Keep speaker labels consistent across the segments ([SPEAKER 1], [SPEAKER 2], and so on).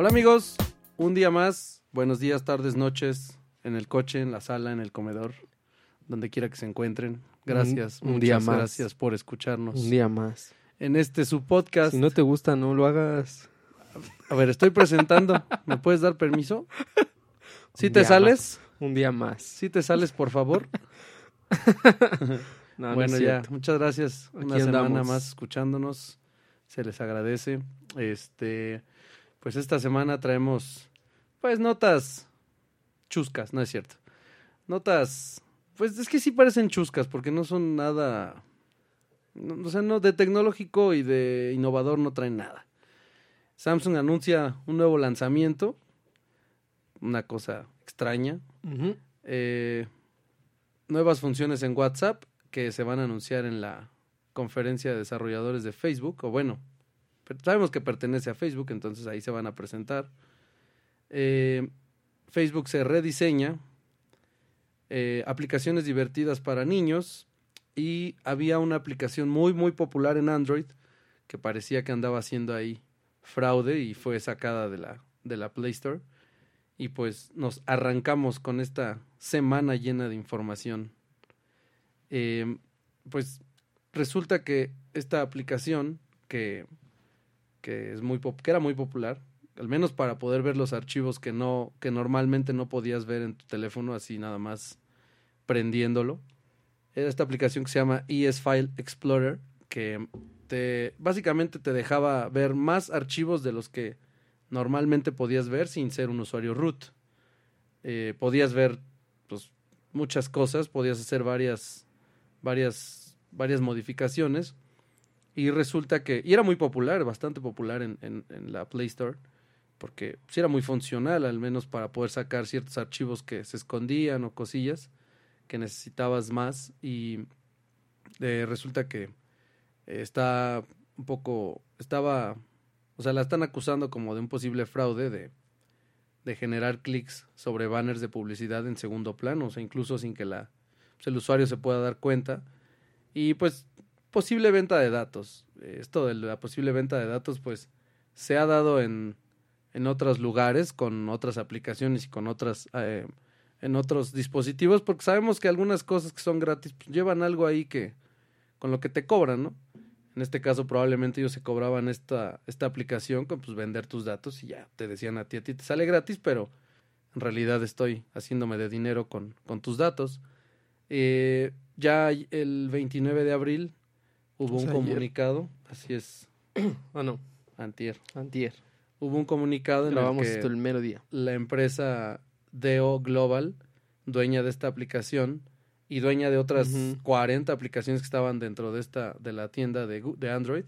[SPEAKER 1] Hola amigos, un día más, buenos días, tardes, noches, en el coche, en la sala, en el comedor, donde quiera que se encuentren. Gracias,
[SPEAKER 2] Un- día más.
[SPEAKER 1] gracias por escucharnos.
[SPEAKER 2] Un día más.
[SPEAKER 1] En este su podcast.
[SPEAKER 2] Si no te gusta, no lo hagas.
[SPEAKER 1] A ver, estoy presentando. ¿Me puedes dar permiso? ¿Sí
[SPEAKER 2] Un
[SPEAKER 1] te sales?
[SPEAKER 2] Un día más.
[SPEAKER 1] ¿Sí te sales, por favor?
[SPEAKER 2] No, no
[SPEAKER 1] bueno, ya, muchas gracias.
[SPEAKER 2] Aquí
[SPEAKER 1] Una semana más escuchándonos. Se les agradece. Este, pues esta semana traemos, pues, notas chuscas, no es cierto. Notas, pues es que sí parecen chuscas, porque no son nada. no- o sea, no, de tecnológico y de innovador no traen nada. Samsung anuncia un nuevo lanzamiento. Una cosa extraña. Eh, nuevas funciones en WhatsApp que se van a anunciar en la conferencia de desarrolladores de Facebook, o bueno, sabemos que pertenece a Facebook, entonces ahí se van a presentar. Eh, Facebook se rediseña, eh, aplicaciones divertidas para niños y había una aplicación muy muy popular en Android que parecía que andaba haciendo ahí fraude y fue sacada de la, de la Play Store. Y pues nos arrancamos con esta semana llena de información. Eh, pues resulta que esta aplicación que, que era muy popular, al menos para poder ver los archivos que no, que normalmente no podías ver en tu teléfono, así nada más prendiéndolo. Era esta aplicación que se llama ES File Explorer, que te básicamente te dejaba ver más archivos de los que normalmente podías ver sin ser un usuario root. Eh, podías ver pues, muchas cosas, podías hacer varias, varias, varias modificaciones. Y resulta que, y era muy popular, bastante popular en, en- en la Play Store, porque sí era muy funcional, al menos para poder sacar ciertos archivos que se escondían o cosillas que necesitabas más. Y eh, resulta que eh, está un poco, estaba o sea, la están acusando como de un posible fraude de, de generar clics sobre banners de publicidad en segundo plano, o sea, incluso sin que la, pues, el usuario se pueda dar cuenta. Y pues, posible venta de datos. Eh, Esto de la posible venta de datos, pues, se ha dado en, en otros lugares, con otras aplicaciones y con otras, eh, en otros dispositivos, porque sabemos que algunas cosas que son gratis pues, llevan algo ahí que, con lo que te cobran, ¿no? En este caso probablemente ellos se cobraban esta, esta aplicación con pues vender tus datos y ya te decían a ti, a ti te sale gratis, pero en realidad estoy haciéndome de dinero con, con tus datos. Eh, ya el 29 de abril hubo un
[SPEAKER 2] ayer.
[SPEAKER 1] comunicado, así es,
[SPEAKER 2] Ah, no.
[SPEAKER 1] antier,
[SPEAKER 2] Antier.
[SPEAKER 1] hubo un comunicado en el que
[SPEAKER 2] esto el mero día.
[SPEAKER 1] la empresa Deo Global, dueña de esta aplicación y dueña de otras
[SPEAKER 2] Ujú.
[SPEAKER 1] 40 aplicaciones que estaban dentro de esta de la tienda de, de Android,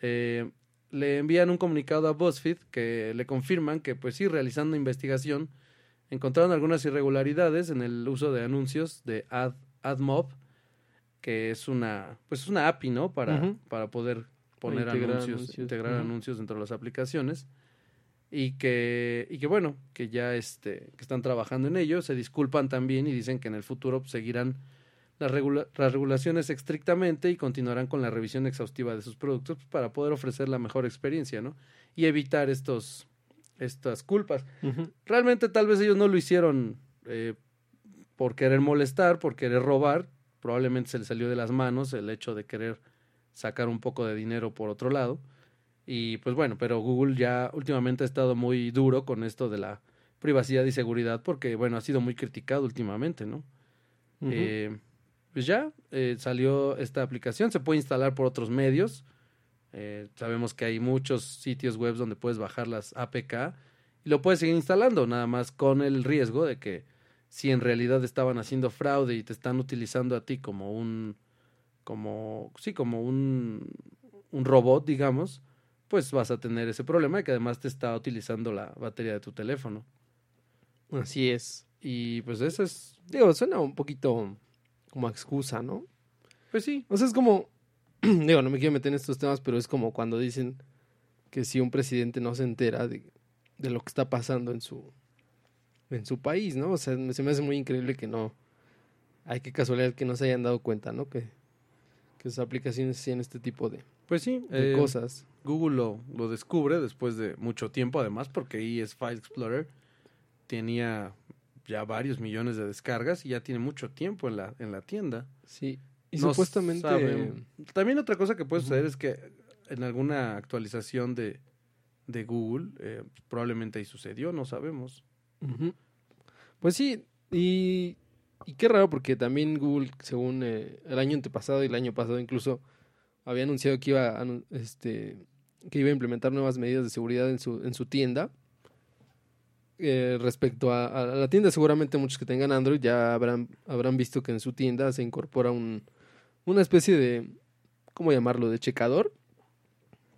[SPEAKER 1] eh, le envían un comunicado a BuzzFeed que le confirman que, pues sí, realizando investigación, encontraron algunas irregularidades en el uso de anuncios de Ad, AdMob, que es una, pues es una API, ¿no? Para, para poder poner
[SPEAKER 2] integrar
[SPEAKER 1] anuncios,
[SPEAKER 2] anuncios,
[SPEAKER 1] integrar anuncios dentro de las aplicaciones. Y que y que bueno que ya este que están trabajando en ello se disculpan también y dicen que en el futuro seguirán las, regula- las regulaciones estrictamente y continuarán con la revisión exhaustiva de sus productos pues, para poder ofrecer la mejor experiencia no y evitar estos estas culpas. Realmente tal vez ellos no lo hicieron eh, por querer molestar por querer robar probablemente se les salió de las manos el hecho de querer sacar un poco de dinero por otro lado y pues bueno, pero Google ya últimamente ha estado muy duro con esto de la privacidad y seguridad porque bueno, ha sido muy criticado últimamente, ¿no? Eh, pues ya eh, salió esta aplicación, se puede instalar por otros medios. Eh, sabemos que hay muchos sitios web donde puedes bajar las APK y lo puedes seguir instalando, nada más con el riesgo de que si en realidad estaban haciendo fraude y te están utilizando a ti como un, como, sí, como un, un robot, digamos, pues vas a tener ese problema y que además te está utilizando la batería de tu teléfono.
[SPEAKER 2] Así es.
[SPEAKER 1] Y pues eso es,
[SPEAKER 2] Digo, suena un poquito como excusa, ¿no?
[SPEAKER 1] pues sí,
[SPEAKER 2] O sea, es como, digo, no me quiero meter en estos temas, pero es como cuando dicen que si un presidente no se entera de, de lo que está pasando en su, en su país, ¿no? O sea, se me hace muy increíble que no, hay que casualidad que no se hayan dado cuenta, ¿no? Que, que sus aplicaciones hacían este tipo de,
[SPEAKER 1] Pues sí,
[SPEAKER 2] de
[SPEAKER 1] eh,
[SPEAKER 2] cosas.
[SPEAKER 1] Google lo, lo descubre después de mucho tiempo, además, porque ahí es File Explorer. Tenía ya varios millones de descargas y ya tiene mucho tiempo en la, en la tienda.
[SPEAKER 2] Sí. Y
[SPEAKER 1] No
[SPEAKER 2] supuestamente...
[SPEAKER 1] saben. También otra cosa que puede suceder es que en alguna actualización de, de Google, eh, probablemente ahí sucedió, no sabemos.
[SPEAKER 2] Ujú. Pues sí, y, y qué raro porque también Google, según eh, el año antepasado y el año pasado incluso, había anunciado que iba a, este, que iba a implementar nuevas medidas de seguridad en su, en su tienda. Eh, respecto a, a la tienda, seguramente muchos que tengan Android ya habrán, habrán visto que en su tienda se incorpora un, una especie de, ¿cómo llamarlo?, de checador.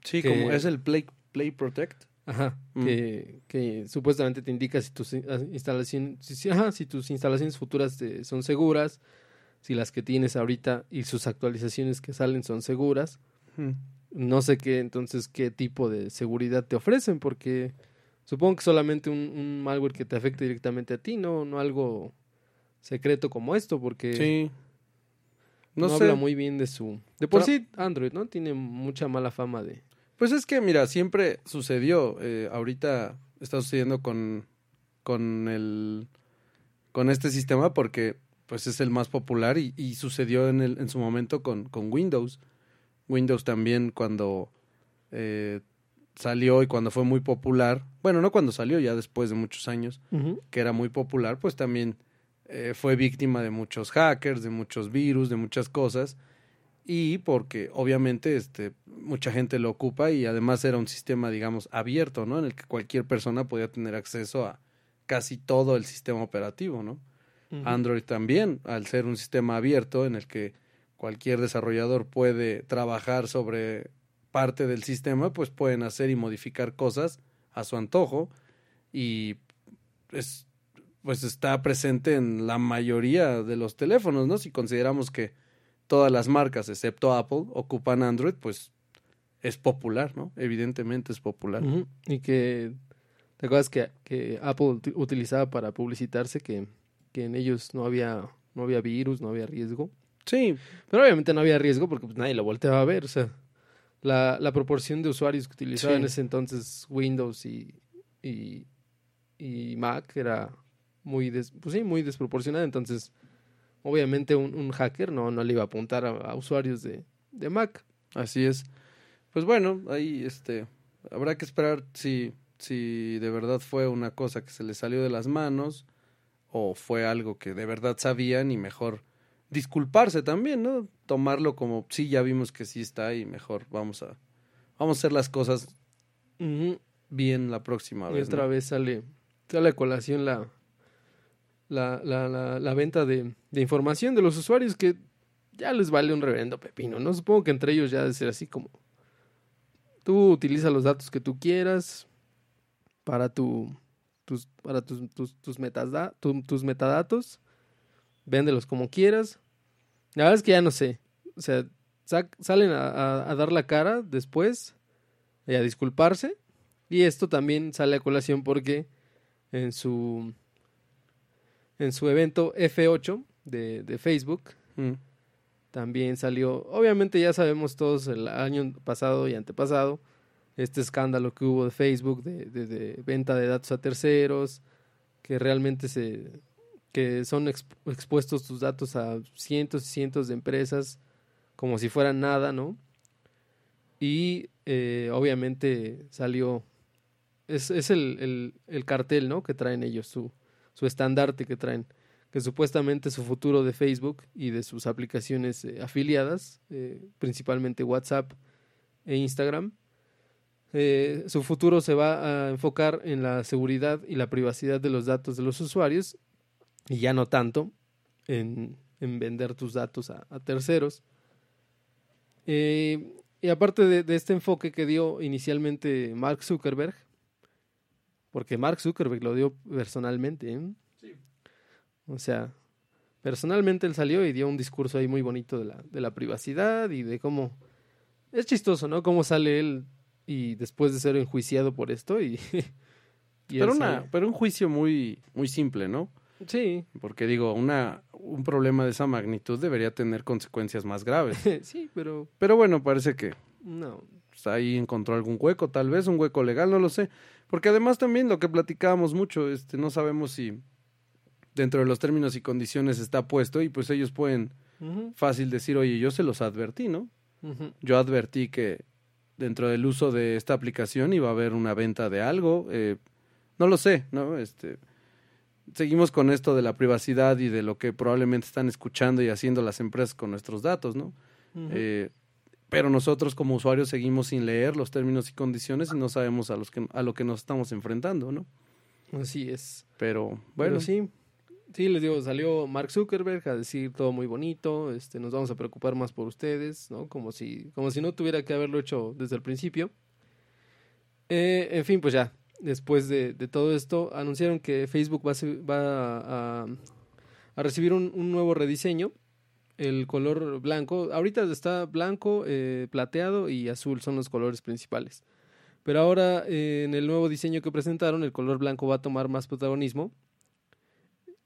[SPEAKER 1] Sí,
[SPEAKER 2] Que-
[SPEAKER 1] como es el Play, Play Protect.
[SPEAKER 2] Ajá,
[SPEAKER 1] Mm.
[SPEAKER 2] que, que supuestamente te indica si tus ah, instalaciones, si, si- ajá, si tus instalaciones futuras te- son seguras, si las que tienes ahorita y sus actualizaciones que salen son seguras.
[SPEAKER 1] Mm.
[SPEAKER 2] No sé qué, entonces, qué tipo de seguridad te ofrecen, porque supongo que solamente un, un malware que te afecte directamente a ti, no, no algo secreto como esto, porque
[SPEAKER 1] Sí.
[SPEAKER 2] no,
[SPEAKER 1] No, sé.
[SPEAKER 2] habla muy bien de su... De por
[SPEAKER 1] Pero-
[SPEAKER 2] sí, Android, ¿no? Tiene mucha mala fama de...
[SPEAKER 1] Pues es que, mira, siempre sucedió. eh, ahorita está sucediendo con, con el con este sistema porque pues es el más popular y, y sucedió en, el, en su momento con, con Windows. Windows también cuando eh, salió y cuando fue muy popular, bueno, no cuando salió, ya después de muchos años, que era muy popular, pues también eh, fue víctima de muchos hackers, de muchos virus, de muchas cosas. Y porque obviamente este, mucha gente lo ocupa y además era un sistema, digamos, abierto, ¿no? En el que cualquier persona podía tener acceso a casi todo el sistema operativo, ¿no? Android también, al ser un sistema abierto en el que cualquier desarrollador puede trabajar sobre parte del sistema, pues pueden hacer y modificar cosas a su antojo y es, pues está presente en la mayoría de los teléfonos, ¿no? Si consideramos que todas las marcas, excepto Apple, ocupan Android, pues es popular, ¿no? Evidentemente es popular.
[SPEAKER 2] Y que, ¿te acuerdas que, que Apple uti- utilizaba para publicitarse que, que en ellos no había, no había virus, no había riesgo?
[SPEAKER 1] Sí,
[SPEAKER 2] Pero obviamente no había riesgo porque pues, nadie lo volteaba a ver. O sea, la, la proporción de usuarios que utilizaban
[SPEAKER 1] Sí.
[SPEAKER 2] en ese entonces Windows y, y, y Mac era muy, des- pues, sí, muy desproporcionada. Entonces, obviamente un, un hacker no, no le iba a apuntar a, a usuarios de, de Mac.
[SPEAKER 1] Así es. Pues bueno, ahí este habrá que esperar si si de verdad fue una cosa que se le salió de las manos o fue algo que de verdad sabían y mejor disculparse también, ¿no? Tomarlo como sí ya vimos que sí está y mejor vamos a vamos a hacer las cosas bien la próxima
[SPEAKER 2] Y
[SPEAKER 1] vez.
[SPEAKER 2] otra
[SPEAKER 1] ¿no?
[SPEAKER 2] vez sale, sale a colación la, la, la, la, venta de, de información de los usuarios que ya les vale un reverendo pepino, ¿no? Supongo que entre ellos ya debe ser así como tú utiliza los datos que tú quieras para tu tus para tus tus tus, tus metadatos véndelos como quieras la verdad es que ya no sé o sea salen a, a- a dar la cara después y a disculparse y esto también sale a colación porque en su en su evento F8 de, de Facebook
[SPEAKER 1] Mm.
[SPEAKER 2] también salió, obviamente ya sabemos todos el año pasado y antepasado, este escándalo que hubo de Facebook de, de- de venta de datos a terceros, que realmente se que son exp- expuestos tus datos a cientos y cientos de empresas como si fueran nada, ¿no? Y eh, obviamente salió, es, es el, el, el cartel, ¿no? Que traen ellos, su, su estandarte que traen que supuestamente su futuro de Facebook y de sus aplicaciones eh, afiliadas, eh, principalmente WhatsApp e Instagram, eh, su futuro se va a enfocar en la seguridad y la privacidad de los datos de los usuarios y ya no tanto en, en vender tus datos a, terceros. Y aparte de este enfoque que dio inicialmente Mark Zuckerberg, porque Mark Zuckerberg lo dio personalmente, ¿eh? O sea, personalmente él salió y dio un discurso ahí muy bonito de la, de la privacidad y de cómo... Es chistoso, ¿no? Cómo sale él y después de ser enjuiciado por esto y...
[SPEAKER 1] Pero una
[SPEAKER 2] sale-
[SPEAKER 1] pero un juicio muy muy simple, ¿no?
[SPEAKER 2] Sí,
[SPEAKER 1] Porque digo, una un problema de esa magnitud debería tener consecuencias más graves.
[SPEAKER 2] sí, pero
[SPEAKER 1] Pero bueno, parece que
[SPEAKER 2] no.
[SPEAKER 1] pues, ahí encontró algún hueco, tal vez un hueco legal, no lo sé. Porque además también lo que platicábamos mucho, este, no sabemos si dentro de los términos y condiciones está puesto y pues ellos pueden fácil decir, oye, yo se los advertí, ¿no? Yo advertí que dentro del uso de esta aplicación iba a haber una venta de algo, eh, no lo sé, ¿no? Este, seguimos con esto de la privacidad y de lo que probablemente están escuchando y haciendo las empresas con nuestros datos, ¿no? Eh, pero nosotros como usuarios seguimos sin leer los términos y condiciones y no sabemos a los que a lo que nos estamos enfrentando, ¿no?
[SPEAKER 2] Así es.
[SPEAKER 1] Pero
[SPEAKER 2] Bueno, sí. Sí, les digo, salió Mark Zuckerberg a decir todo muy bonito, este, nos vamos a preocupar más por ustedes, ¿no? Como si, como si no tuviera que haberlo hecho desde el principio. Eh, en fin, pues ya, después de, de todo esto, anunciaron que Facebook va a, va a, a recibir un, un nuevo rediseño. El color blanco, ahorita está blanco, eh, plateado y azul, son los colores principales. Pero ahora eh, en el nuevo diseño que presentaron, el color blanco va a tomar más protagonismo.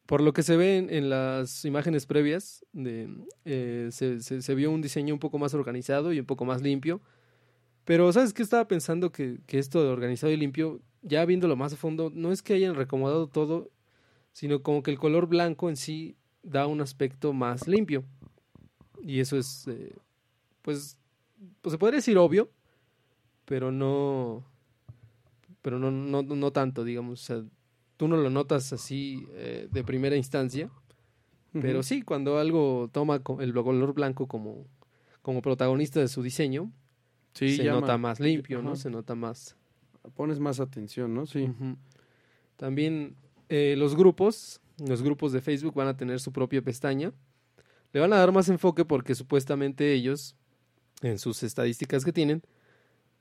[SPEAKER 2] Por lo que se ve en, las imágenes previas, eh, se vio un diseño un poco más organizado y un poco más limpio. Pero, ¿sabes qué? Estaba pensando que, que esto de organizado y limpio, ya viéndolo más a fondo, no es que hayan recomodado todo, sino como que el color blanco en sí da un aspecto más limpio. Y eso es, eh, pues, pues se podría decir obvio, pero no, pero no, no, no tanto, digamos. O sea, tú no lo notas así eh, de primera instancia, pero sí, cuando algo toma el color blanco como, como protagonista de su diseño,
[SPEAKER 1] Sí,
[SPEAKER 2] se
[SPEAKER 1] llama-
[SPEAKER 2] nota más limpio, ¿no? Se nota más.
[SPEAKER 1] pones más atención, ¿no? Sí.
[SPEAKER 2] También eh, los grupos, los grupos de Facebook van a tener su propia pestaña. Le van a dar más enfoque porque supuestamente ellos, en sus estadísticas que tienen,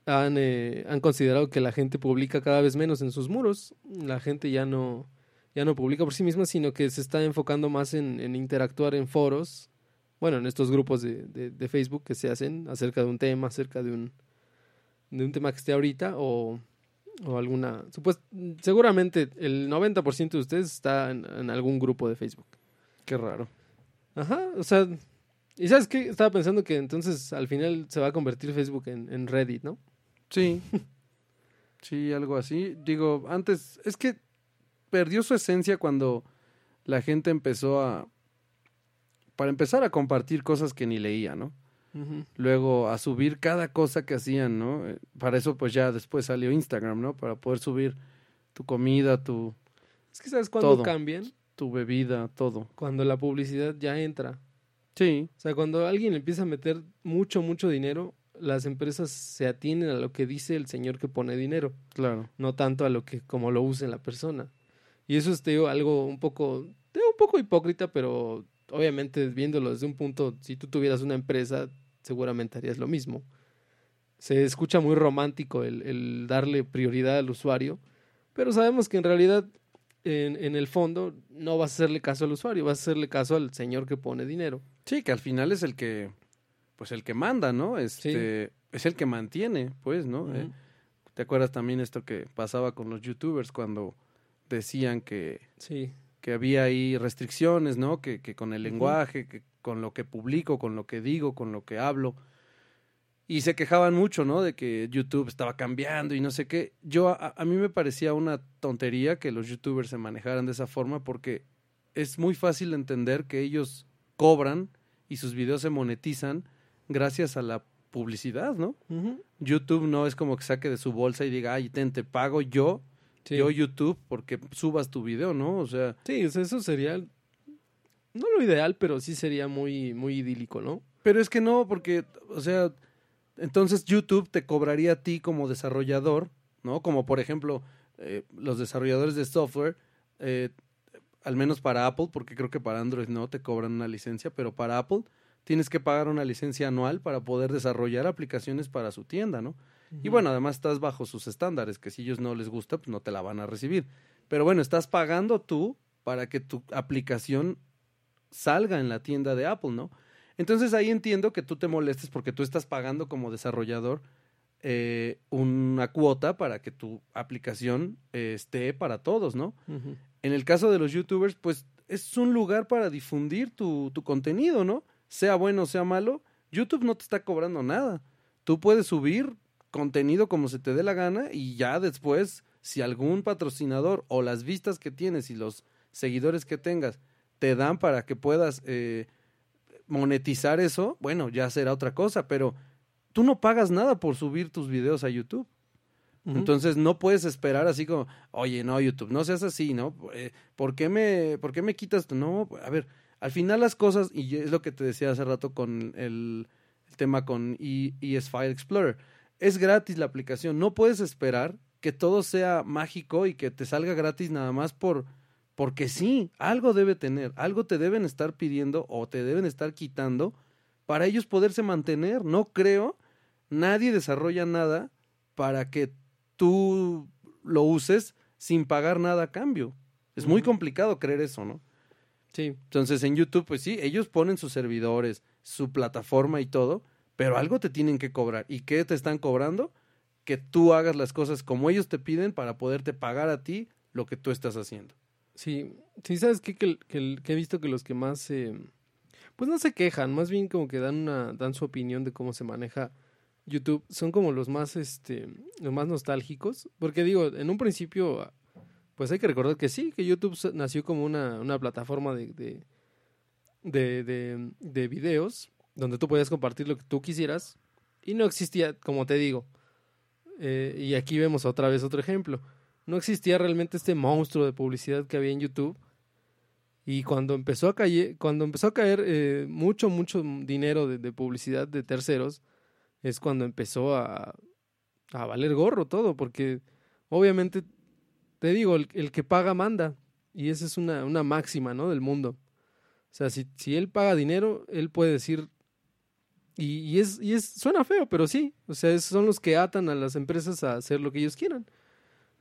[SPEAKER 2] han, eh, han considerado que la gente publica cada vez menos en sus muros. La gente ya no, ya no publica por sí misma, sino que se está enfocando más en, interactuar en foros, bueno, en estos grupos de, Facebook que se hacen acerca de un tema, acerca de un, de un tema que esté ahorita o, o alguna... Supuest, seguramente el 90% de ustedes está en algún grupo de Facebook.
[SPEAKER 1] Qué raro.
[SPEAKER 2] Ajá, o sea... ¿Y sabes qué? Estaba pensando que entonces al final se va a convertir Facebook en, en Reddit, ¿no?
[SPEAKER 1] Sí. sí, algo así. Digo, antes, es que perdió su esencia cuando la gente empezó a, para empezar a compartir cosas que ni leía, ¿no? Luego a subir cada cosa que hacían, ¿no? Eh, Para eso pues ya después salió Instagram, ¿no? Para poder subir tu comida, tu,
[SPEAKER 2] Es que ¿sabes cuándo cambian?
[SPEAKER 1] Tu bebida, todo.
[SPEAKER 2] Cuando la publicidad ya entra.
[SPEAKER 1] Sí,
[SPEAKER 2] O sea, cuando alguien empieza a meter mucho, mucho dinero, las empresas se atienen a lo que dice el señor que pone dinero,
[SPEAKER 1] claro.
[SPEAKER 2] no tanto a lo que como lo use la persona. Y eso es te digo, algo un poco, te digo, un poco hipócrita, pero obviamente viéndolo desde un punto, si tú tuvieras una empresa, seguramente harías lo mismo. Se escucha muy romántico el, el darle prioridad al usuario, pero sabemos que en realidad en, en el fondo no vas a hacerle caso al usuario, vas a hacerle caso al señor que pone dinero.
[SPEAKER 1] Sí, que al final es el que, pues el que manda, ¿no? Este, es el que mantiene, pues, ¿no? Eh. ¿Te acuerdas también esto que pasaba con los youtubers cuando decían que,
[SPEAKER 2] Sí.
[SPEAKER 1] que había ahí restricciones, ¿no? Que, que con el lenguaje, que con lo que publico, con lo que digo, con lo que hablo. Y se quejaban mucho, ¿no? De que YouTube estaba cambiando y no sé qué. Yo, a, a mí me parecía una tontería que los youtubers se manejaran de esa forma porque es muy fácil entender que ellos cobran y sus videos se monetizan gracias a la publicidad, ¿no? YouTube no es como que saque de su bolsa y diga, ay, ten, te pago yo,
[SPEAKER 2] Sí.
[SPEAKER 1] yo YouTube, porque subas tu video, ¿no? O sea,
[SPEAKER 2] Sí, eso sería no lo ideal, pero sí sería muy muy idílico, ¿no?
[SPEAKER 1] pero es que no, porque, o sea, entonces YouTube te cobraría a ti como desarrollador, ¿no? Como por ejemplo, eh, los desarrolladores de software, eh, al menos para Apple, porque creo que para Android no te cobran una licencia, pero para Apple tienes que pagar una licencia anual para poder desarrollar aplicaciones para su tienda, ¿no? Y bueno, además estás bajo sus estándares, que si ellos no les gusta, pues no te la van a recibir. Pero bueno, estás pagando tú para que tu aplicación salga en la tienda de Apple, ¿no? Entonces ahí entiendo que tú te molestes porque tú estás pagando como desarrollador eh, una cuota para que tu aplicación eh, esté para todos, ¿no? En el caso de los youtubers, pues es un lugar para difundir tu, tu contenido, ¿no? Sea bueno o sea malo, YouTube no te está cobrando nada. Tú puedes subir contenido como se te dé la gana y ya después, si algún patrocinador o las vistas que tienes y los seguidores que tengas te dan para que puedas eh, monetizar eso, bueno, ya será otra cosa, pero tú no pagas nada por subir tus videos a YouTube. Entonces no puedes esperar así como, oye, no, YouTube, no seas así, ¿no? Eh, ¿Por qué me, por qué me quitas? No, a ver, al final las cosas, y es lo que te decía hace rato con el, el tema con e, ES File Explorer, es gratis la aplicación, no puedes esperar que todo sea mágico y que te salga gratis nada más por porque sí, algo debe tener, algo te deben estar pidiendo o te deben estar quitando para ellos poderse mantener. No creo, nadie desarrolla nada para que tú lo uses sin pagar nada a cambio. Es muy complicado creer eso, ¿no?
[SPEAKER 2] Sí.
[SPEAKER 1] Entonces en YouTube, pues sí, ellos ponen sus servidores, su plataforma y todo, pero algo te tienen que cobrar. ¿Y qué te están cobrando? Que tú hagas las cosas como ellos te piden para poderte pagar a ti lo que tú estás haciendo.
[SPEAKER 2] Sí, sí, sabes qué? que, que, he visto que los que más, eh, pues no se quejan, más bien como que dan una, dan su opinión de cómo se maneja YouTube, son como los más, este, los más nostálgicos, porque digo, en un principio, pues hay que recordar que sí, que YouTube nació como una, una plataforma de, de, de, de, de videos donde tú podías compartir lo que tú quisieras y no existía, como te digo, eh, y aquí vemos otra vez otro ejemplo no existía realmente este monstruo de publicidad que había en YouTube. Y cuando empezó a caer, cuando empezó a caer eh, mucho, mucho dinero de, publicidad de terceros, es cuando empezó a, a, valer gorro todo, porque obviamente, te digo, el, el, que paga manda. Y esa es una, una máxima, ¿no? Del mundo. O sea, si, si él paga dinero, él puede decir y, y, es, y es, suena feo, pero sí. O sea, son los que atan a las empresas a hacer lo que ellos quieran.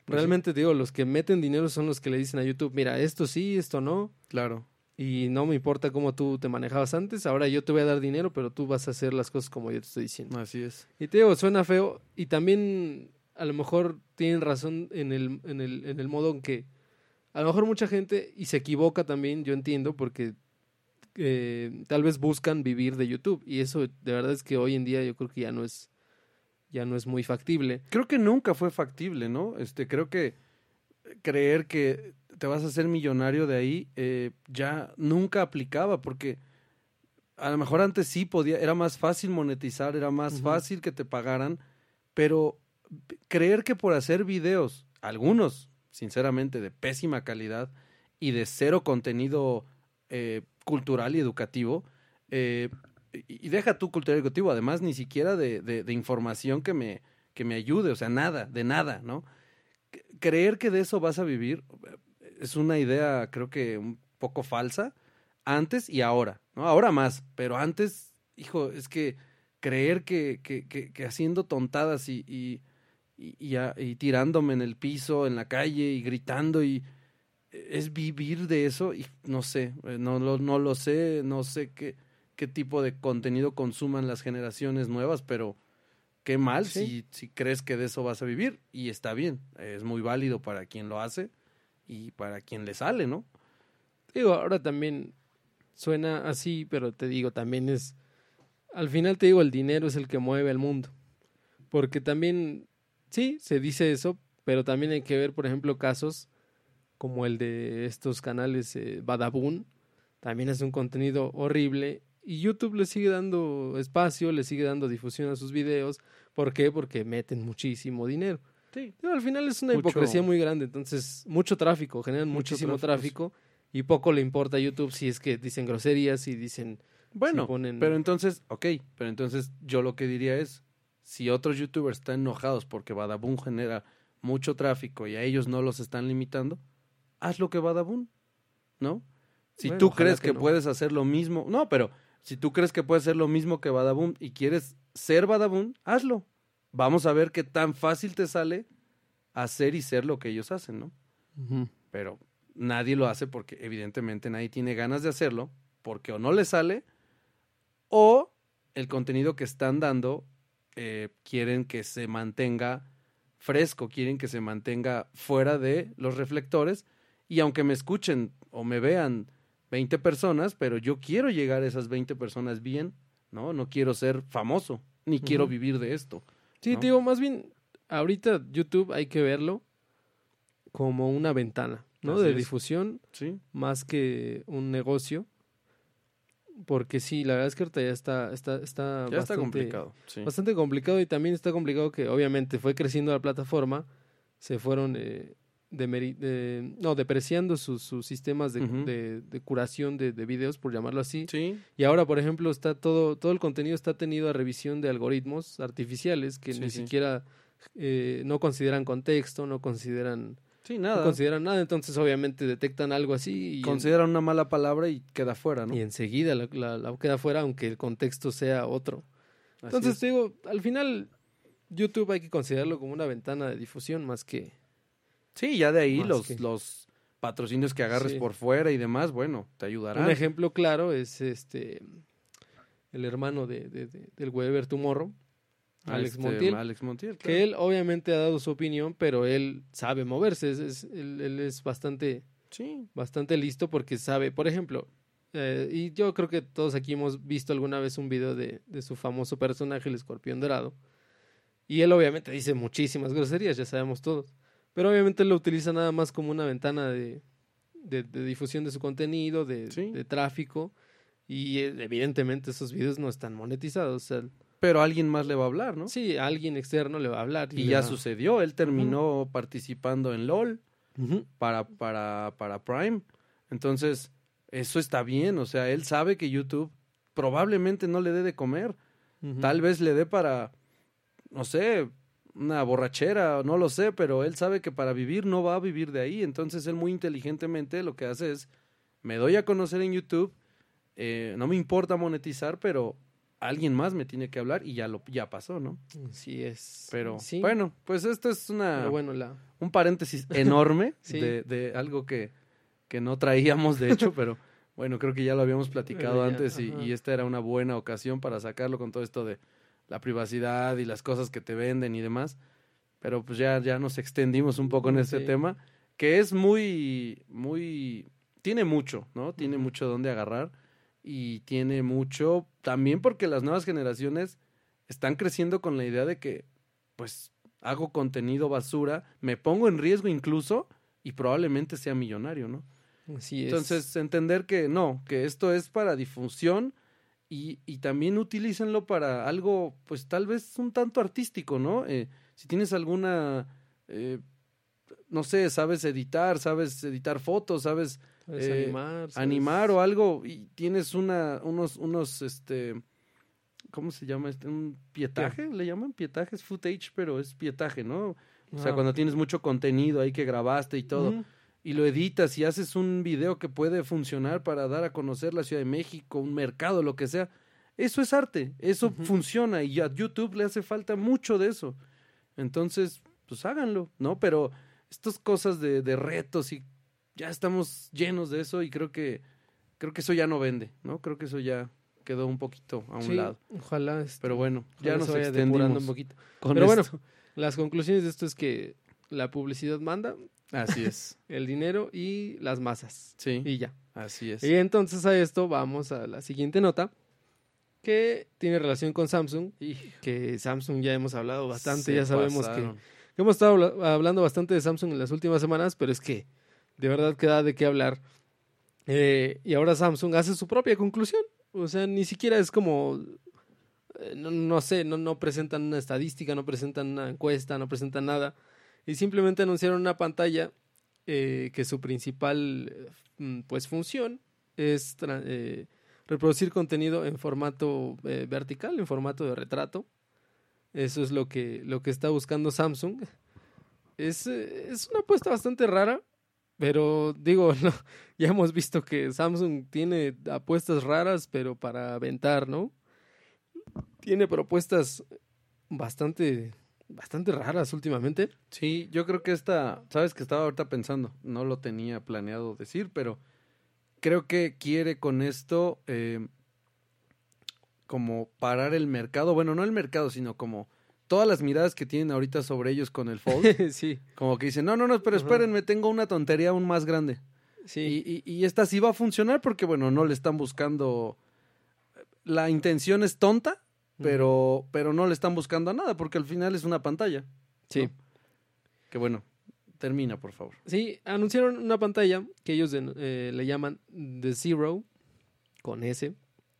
[SPEAKER 2] Pues Realmente digo, los que meten dinero son los que le dicen a YouTube, mira, esto sí, esto no.
[SPEAKER 1] Claro.
[SPEAKER 2] Y no me importa cómo tú te manejabas antes, ahora yo te voy a dar dinero, pero tú vas a hacer las cosas como yo te estoy diciendo.
[SPEAKER 1] Así es.
[SPEAKER 2] Y te digo, suena feo y también a lo mejor tienen razón en el, en el, en el modo en que a lo mejor mucha gente, y se equivoca también, yo entiendo, porque eh, tal vez buscan vivir de YouTube y eso de verdad es que hoy en día yo creo que ya no es ya no es muy factible.
[SPEAKER 1] Creo que nunca fue factible, ¿no? Este, creo que creer que te vas a hacer millonario de ahí eh, ya nunca aplicaba porque a lo mejor antes sí podía, era más fácil monetizar, era más fácil que te pagaran, pero creer que por hacer videos, algunos, sinceramente, de pésima calidad y de cero contenido eh, cultural y educativo, eh, y deja tu cultura educativo, además ni siquiera de, de, información que me, que me ayude, o sea, nada, de nada, ¿no? Creer que de eso vas a vivir es una idea, creo que un poco falsa, antes y ahora, ¿no? Ahora más, pero antes, hijo, es que creer que, que, que, haciendo tontadas y, y, y, y, tirándome en el piso, en la calle y gritando y eh, es vivir de eso y no sé, eh, no, no, no lo sé, no sé qué qué tipo de contenido consuman las generaciones nuevas, pero qué mal si, si crees que de eso vas a vivir y está bien, es muy válido para quien lo hace y para quien le sale, ¿no?
[SPEAKER 2] Digo, ahora también suena así, pero te digo, también es, al final te digo, el dinero es el que mueve al mundo, porque también, sí, se dice eso, pero también hay que ver, por ejemplo, casos como el de estos canales eh, Badabun, también es un contenido horrible y YouTube le sigue dando espacio, le sigue dando difusión a sus videos. ¿Por qué? Porque meten muchísimo dinero. Sí. al final es una hipocresía muy grande. Entonces, mucho tráfico, generan muchísimo tráfico, y poco le importa a YouTube si es que dicen groserías y dicen.
[SPEAKER 1] Bueno, pero entonces, ok, pero entonces yo lo que diría es: si otros YouTubers están enojados porque Badabun genera mucho tráfico y a ellos no los están limitando, haz lo que Badabun, ¿no? Si tú crees que, puedes hacer lo mismo, no, pero si tú crees que puede ser lo mismo que Badaboom y quieres ser Badaboom, hazlo. Vamos a ver qué tan fácil te sale hacer y ser lo que ellos hacen, ¿no? Pero nadie lo hace porque evidentemente nadie tiene ganas de hacerlo, porque o no le sale, o el contenido que están dando eh, quieren que se mantenga fresco, quieren que se mantenga fuera de los reflectores, y aunque me escuchen o me vean 20 personas, pero yo quiero llegar a esas 20 personas bien, ¿no? No quiero ser famoso, ni quiero vivir de esto.
[SPEAKER 2] Sí,
[SPEAKER 1] ¿no?
[SPEAKER 2] te digo, más bien, ahorita YouTube hay que verlo como una ventana, ¿no?
[SPEAKER 1] Así
[SPEAKER 2] de
[SPEAKER 1] es.
[SPEAKER 2] difusión
[SPEAKER 1] Sí,
[SPEAKER 2] más que un negocio. Porque sí, la verdad es que ahorita ya está, está, está,
[SPEAKER 1] ya está
[SPEAKER 2] bastante-
[SPEAKER 1] complicado. Sí.
[SPEAKER 2] Bastante complicado y también está complicado que obviamente fue creciendo la plataforma, se fueron eh, de- no, depreciando sus, sus sistemas de, de- de curación de, de videos, por llamarlo así.
[SPEAKER 1] Sí,
[SPEAKER 2] Y ahora, por ejemplo, está todo, todo el contenido está tenido a revisión de algoritmos artificiales que
[SPEAKER 1] Sí,
[SPEAKER 2] ni
[SPEAKER 1] sí.
[SPEAKER 2] siquiera eh, no consideran contexto, no consideran,
[SPEAKER 1] sí,
[SPEAKER 2] no
[SPEAKER 1] nada.
[SPEAKER 2] consideran nada, entonces obviamente detectan algo así y, en-
[SPEAKER 1] Consideran una mala palabra y queda fuera, ¿no?
[SPEAKER 2] y enseguida la, la- la queda fuera aunque el contexto sea otro.
[SPEAKER 1] Así
[SPEAKER 2] Entonces,
[SPEAKER 1] es.
[SPEAKER 2] te digo, al final YouTube hay que considerarlo como una ventana de difusión más que...
[SPEAKER 1] Sí, ya de ahí
[SPEAKER 2] Más
[SPEAKER 1] los,
[SPEAKER 2] que-
[SPEAKER 1] los patrocinios que agarres
[SPEAKER 2] Sí.
[SPEAKER 1] por fuera y demás, bueno, te ayudarán.
[SPEAKER 2] Un ejemplo claro es este el hermano de, de- de- del Weber Tomorrow, Alex
[SPEAKER 1] Este,
[SPEAKER 2] Montiel,
[SPEAKER 1] Alex Montiel,
[SPEAKER 2] que él obviamente ha dado su opinión, pero él sabe moverse, es, es- él, él es bastante,
[SPEAKER 1] Sí,
[SPEAKER 2] bastante listo porque sabe, por ejemplo, eh, y yo creo que todos aquí hemos visto alguna vez un video de, de su famoso personaje, el escorpión dorado, y él obviamente dice muchísimas groserías, ya sabemos todos, pero obviamente lo utiliza nada más como una ventana de, de, de difusión de su contenido, de,
[SPEAKER 1] Sí.
[SPEAKER 2] de tráfico, y eh, evidentemente esos videos no están monetizados, o sea,
[SPEAKER 1] pero alguien más le va a hablar, ¿no?
[SPEAKER 2] sí, alguien externo le va a hablar.
[SPEAKER 1] Y ya
[SPEAKER 2] va-
[SPEAKER 1] sucedió, él terminó participando en LOL para, para, para Prime. Entonces, eso está bien, o sea, él sabe que YouTube probablemente no le dé de comer. Tal vez le dé para, no sé, una borrachera, no lo sé, pero él sabe que para vivir no va a vivir de ahí. Entonces él muy inteligentemente lo que hace es, me doy a conocer en YouTube, eh, no me importa monetizar, pero alguien más me tiene que hablar y ya lo ya pasó, ¿no?
[SPEAKER 2] Sí es.
[SPEAKER 1] Pero
[SPEAKER 2] sí,
[SPEAKER 1] bueno, pues esto es una
[SPEAKER 2] pero bueno, la,
[SPEAKER 1] un paréntesis enorme
[SPEAKER 2] Sí.
[SPEAKER 1] de, de algo que, que no traíamos, de hecho, pero bueno, creo que ya lo habíamos platicado
[SPEAKER 2] ya,
[SPEAKER 1] antes y esta era una buena ocasión para sacarlo con todo esto de la privacidad y las cosas que te venden y demás. Pero pues ya, ya nos extendimos un poco en este
[SPEAKER 2] Sí.
[SPEAKER 1] tema, que es muy, muy, tiene mucho, ¿no? Tiene mucho donde agarrar y tiene mucho también porque las nuevas generaciones están creciendo con la idea de que, pues, hago contenido basura, me pongo en riesgo incluso y probablemente sea millonario, ¿no?
[SPEAKER 2] sí es.
[SPEAKER 1] Entonces, entender que no, que esto es para difusión y, y también utilícenlo para algo, pues tal vez un tanto artístico, ¿no? Eh, si tienes alguna, eh, no sé, sabes editar, sabes editar fotos, sabes eh,
[SPEAKER 2] animar, sabes-
[SPEAKER 1] animar o algo y tienes una, unos, unos, este, ¿cómo se llama? este? Un pietaje, le llaman pietaje, es footage, pero es pietaje, ¿no? O sea,
[SPEAKER 2] Ah.
[SPEAKER 1] cuando tienes mucho contenido ahí que grabaste y todo. Y lo editas y haces un video que puede funcionar para dar a conocer la Ciudad de México, un mercado, lo que sea, eso es arte, eso funciona y a YouTube le hace falta mucho de eso. Entonces, pues háganlo, ¿no? Pero estas cosas de, de retos y ya estamos llenos de eso y creo que creo que eso ya no vende, ¿no? Creo que eso ya quedó un poquito a un
[SPEAKER 2] Sí,
[SPEAKER 1] lado.
[SPEAKER 2] Ojalá, este,
[SPEAKER 1] Pero bueno,
[SPEAKER 2] ojalá
[SPEAKER 1] ya nos
[SPEAKER 2] se vaya un poquito. Pero bueno, las conclusiones de esto es que la publicidad manda,
[SPEAKER 1] Así es.
[SPEAKER 2] el dinero y las masas.
[SPEAKER 1] Sí,
[SPEAKER 2] Y ya.
[SPEAKER 1] así es.
[SPEAKER 2] Y entonces a esto vamos a la siguiente nota que tiene relación con Samsung,
[SPEAKER 1] Y
[SPEAKER 2] que Samsung ya hemos hablado bastante,
[SPEAKER 1] se
[SPEAKER 2] ya sabemos que, que hemos estado habla- hablando bastante de Samsung en las últimas semanas, pero es que de verdad queda de qué hablar. Eh, y ahora Samsung hace su propia conclusión. O sea, ni siquiera es como, eh, no, no sé, no, no presentan una estadística, no presentan una encuesta, no presentan nada. Y simplemente anunciaron una pantalla eh, que su principal mm, pues función es eh, reproducir contenido en formato eh, vertical, en formato de retrato. Eso es lo que, lo que está buscando Samsung. Es, es una apuesta bastante rara, pero digo, no, ya hemos visto que Samsung tiene apuestas raras, pero para aventar, ¿no? Tiene propuestas bastante, bastante raras últimamente.
[SPEAKER 1] Sí, yo creo que esta, sabes que estaba ahorita pensando, no lo tenía planeado decir, pero creo que quiere con esto eh, como parar el mercado, bueno, no el mercado, sino como todas las miradas que tienen ahorita sobre ellos con el Fold,
[SPEAKER 2] sí,
[SPEAKER 1] como que dicen, no, no, no, pero espérenme, tengo una tontería aún más grande.
[SPEAKER 2] Sí.
[SPEAKER 1] Y, y- y esta sí va a funcionar porque, bueno, no le están buscando... La intención es tonta, pero, pero no le están buscando a nada porque al final es una pantalla.
[SPEAKER 2] Sí.
[SPEAKER 1] ¿no? Que bueno, termina, por favor.
[SPEAKER 2] Sí, anunciaron una pantalla que ellos eh, le llaman The Zero, con S.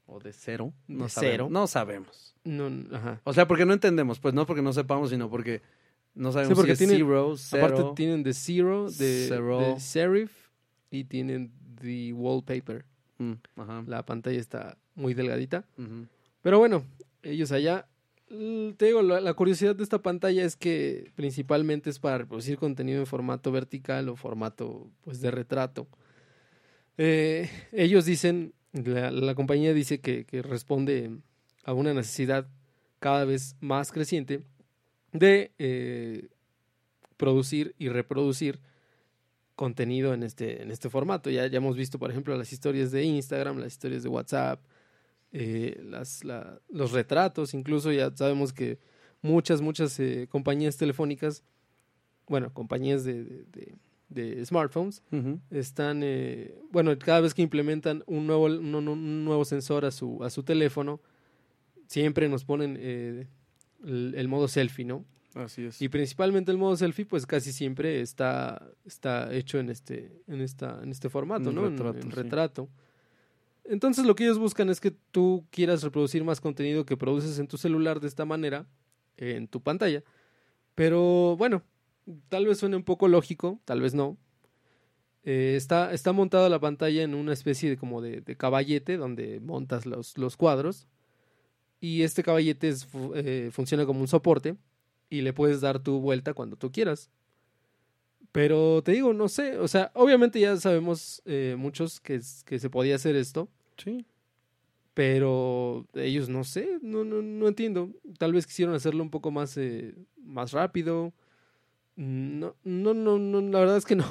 [SPEAKER 1] O de cero. No
[SPEAKER 2] De
[SPEAKER 1] sabemos.
[SPEAKER 2] cero.
[SPEAKER 1] No sabemos.
[SPEAKER 2] No, ajá.
[SPEAKER 1] O sea, porque no entendemos, pues no porque no sepamos, sino porque no sabemos
[SPEAKER 2] porque
[SPEAKER 1] si es
[SPEAKER 2] tienen-
[SPEAKER 1] zero, cero.
[SPEAKER 2] Aparte tienen The Zero, de,
[SPEAKER 1] Zero.
[SPEAKER 2] de Serif y tienen The Wallpaper.
[SPEAKER 1] Mm, ajá.
[SPEAKER 2] La pantalla está muy delgadita. Pero bueno, ellos allá. Te digo, la, curiosidad de esta pantalla es que principalmente es para reproducir contenido en formato vertical o formato pues de retrato. Eh, ellos dicen, la, la compañía dice que, que responde a una necesidad cada vez más creciente de eh, producir y reproducir contenido en este, en este formato. Ya, ya hemos visto, por ejemplo, las historias de Instagram, las historias de WhatsApp, eh, las, la- los retratos, incluso ya sabemos que muchas, muchas eh, compañías telefónicas, bueno, compañías de, de- de- de smartphones, están, eh, bueno, cada vez que implementan un nuevo, un, nuevo sensor a su, a su teléfono, siempre nos ponen eh, el, el modo selfie, ¿no?
[SPEAKER 1] Así es.
[SPEAKER 2] Y principalmente el modo selfie, pues casi siempre está, está hecho en este, en esta, en este formato, ¿no? En-
[SPEAKER 1] retrato,
[SPEAKER 2] en
[SPEAKER 1] sí.
[SPEAKER 2] retrato. Entonces lo que ellos buscan es que tú quieras reproducir más contenido que produces en tu celular de esta manera, en tu pantalla. Pero bueno, tal vez suene un poco lógico, tal vez no. Eh, está, está montada la pantalla en una especie de como de, caballete donde montas los, los cuadros. Y este caballete es eh, funciona como un soporte y le puedes dar tu vuelta cuando tú quieras. Pero te digo, no sé, o sea, obviamente ya sabemos eh, muchos que, que se podía hacer esto,
[SPEAKER 1] Sí.
[SPEAKER 2] pero ellos no sé, no, no, no entiendo. Tal vez quisieron hacerlo un poco más, eh, más rápido. No, no, no, no, la verdad es que no.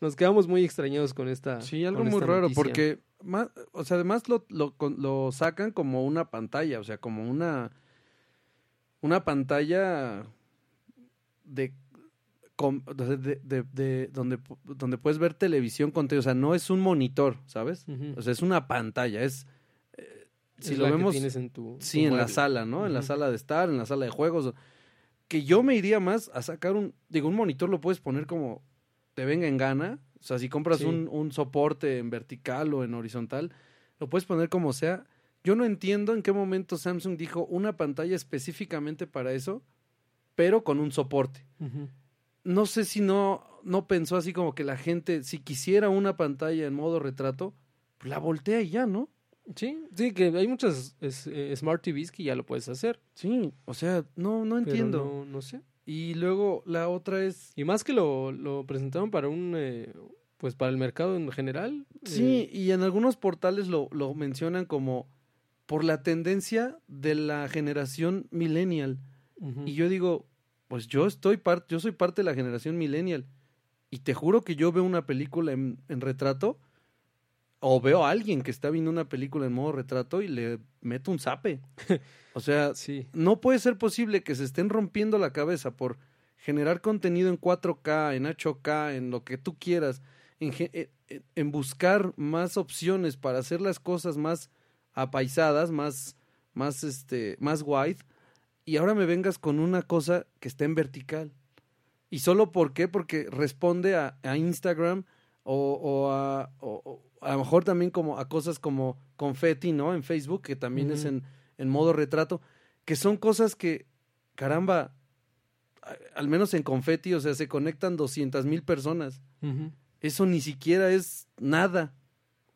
[SPEAKER 2] Nos quedamos muy extrañados con esta.
[SPEAKER 1] Sí, algo muy raro,
[SPEAKER 2] noticia.
[SPEAKER 1] porque más, o sea, además lo, lo, lo sacan como una pantalla, o sea, como una una pantalla de, com- de, de- de- de- donde, donde puedes ver televisión contigo, o sea, no es un monitor, ¿sabes? O sea, es una pantalla, es eh, si lo vemos
[SPEAKER 2] tienes en tu,
[SPEAKER 1] Sí,
[SPEAKER 2] tu
[SPEAKER 1] en la sala, ¿no? En la sala de estar, en la sala de juegos. Que yo me iría más a sacar un. Digo, un monitor lo puedes poner como te venga en gana. O sea, si compras
[SPEAKER 2] Sí.
[SPEAKER 1] un, un soporte en vertical o en horizontal, lo puedes poner como sea. Yo no entiendo en qué momento Samsung dijo una pantalla específicamente para eso, pero con un soporte.
[SPEAKER 2] Ujú.
[SPEAKER 1] No sé si no, no pensó así como que la gente, si quisiera una pantalla en modo retrato, pues la voltea y ya, ¿no?
[SPEAKER 2] Sí, sí, que hay muchas es- eh, Smart TVs que ya lo puedes hacer.
[SPEAKER 1] Sí, o sea, no, no
[SPEAKER 2] pero
[SPEAKER 1] entiendo.
[SPEAKER 2] No, no sé.
[SPEAKER 1] Y luego la otra es.
[SPEAKER 2] Y más que lo, lo presentaron para un, eh, pues para el mercado en general.
[SPEAKER 1] Sí,
[SPEAKER 2] eh,
[SPEAKER 1] y en algunos portales lo, lo mencionan como por la tendencia de la generación millennial. Y yo digo, pues yo estoy parte, yo soy parte de la generación millennial. Y te juro que yo veo una película en, en retrato, o veo a alguien que está viendo una película en modo retrato y le meto un zape. O sea,
[SPEAKER 2] sí,
[SPEAKER 1] no puede ser posible que se estén rompiendo la cabeza por generar contenido en 4K, en 8K, en lo que tú quieras, en, en- en- en buscar más opciones para hacer las cosas más apaisadas, más, más, este, más wide, y ahora me vengas con una cosa que está en vertical. ¿Y solo por qué? Porque responde a, a Instagram o, o a, o- a lo mejor también como a cosas como confetti, ¿no? En Facebook, que también es en, en modo retrato, que son cosas que, caramba, al menos en confetti, o sea, se conectan 200 mil personas. Eso ni siquiera es nada.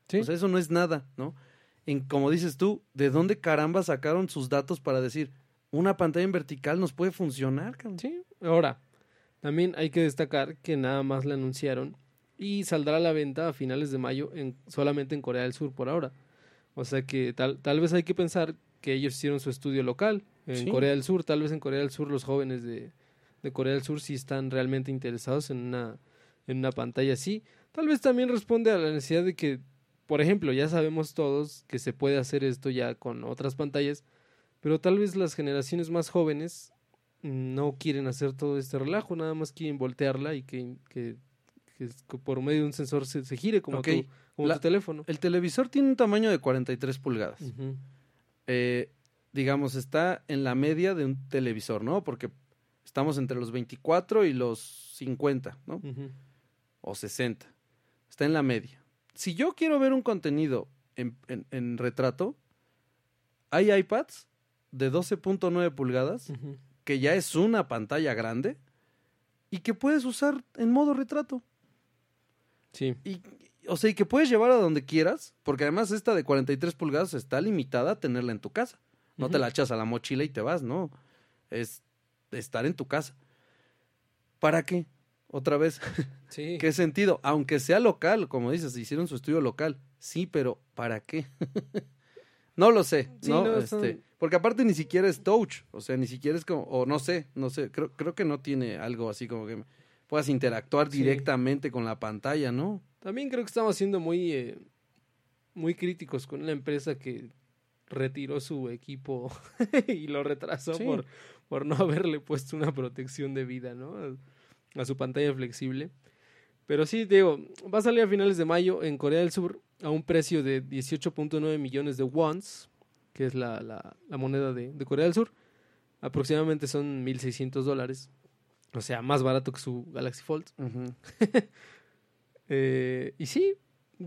[SPEAKER 2] Sí.
[SPEAKER 1] O sea, eso no es nada, ¿no? En, como dices tú, ¿de dónde caramba sacaron sus datos para decir una pantalla en vertical nos puede funcionar? cabrón"?
[SPEAKER 2] Sí, ahora, también hay que destacar que nada más la anunciaron y saldrá a la venta a finales de mayo en, solamente en Corea del Sur por ahora. O sea que tal, tal vez hay que pensar que ellos hicieron su estudio local en
[SPEAKER 1] Sí.
[SPEAKER 2] Corea del Sur. Tal vez en Corea del Sur los jóvenes de, de Corea del Sur sí están realmente interesados en una, en una pantalla así. Tal vez también responde a la necesidad de que, por ejemplo, ya sabemos todos que se puede hacer esto ya con otras pantallas, pero tal vez las generaciones más jóvenes no quieren hacer todo este relajo, nada más quieren voltearla y que, que, por medio de un sensor se, se gire como,
[SPEAKER 1] Ok.
[SPEAKER 2] tu, como
[SPEAKER 1] La-
[SPEAKER 2] tu teléfono.
[SPEAKER 1] El televisor tiene un tamaño de 43 pulgadas.
[SPEAKER 2] Ujú.
[SPEAKER 1] Eh, digamos, está en la media de un televisor, ¿no? Porque estamos entre los 24 y los 50, ¿no? O 60. Está en la media. Si yo quiero ver un contenido en, en- en retrato, hay iPads de 12.9 pulgadas,
[SPEAKER 2] Ujú.
[SPEAKER 1] que ya es una pantalla grande, y que puedes usar en modo retrato.
[SPEAKER 2] Sí.
[SPEAKER 1] Y, o sea, y que puedes llevar a donde quieras, porque además esta de 43 pulgadas está limitada a tenerla en tu casa. No te la echas a la mochila y te vas, no. Es estar en tu casa. ¿Para qué? Otra vez,
[SPEAKER 2] Sí.
[SPEAKER 1] ¿qué sentido? Aunque sea local, como dices, hicieron su estudio local. Sí, pero ¿para qué? no lo sé,
[SPEAKER 2] Sí,
[SPEAKER 1] ¿no?
[SPEAKER 2] no, son-
[SPEAKER 1] Este, porque aparte ni siquiera es touch, o sea, ni siquiera es como, o no sé, no sé, creo, creo que no tiene algo así como que puedas interactuar
[SPEAKER 2] Sí.
[SPEAKER 1] directamente con la pantalla, ¿no?
[SPEAKER 2] También creo que estamos siendo muy, eh, muy críticos con la empresa que retiró su equipo y lo retrasó
[SPEAKER 1] Sí.
[SPEAKER 2] por, por no haberle puesto una protección de vida, ¿no? A, a su pantalla flexible. Pero sí, digo, va a salir a finales de mayo en Corea del Sur a un precio de 18.9 millones de wons, que es la, la- la moneda de, de Corea del Sur. Aproximadamente son 1.600 dólares. O sea, más barato que su Galaxy Fold. Eh, y sí,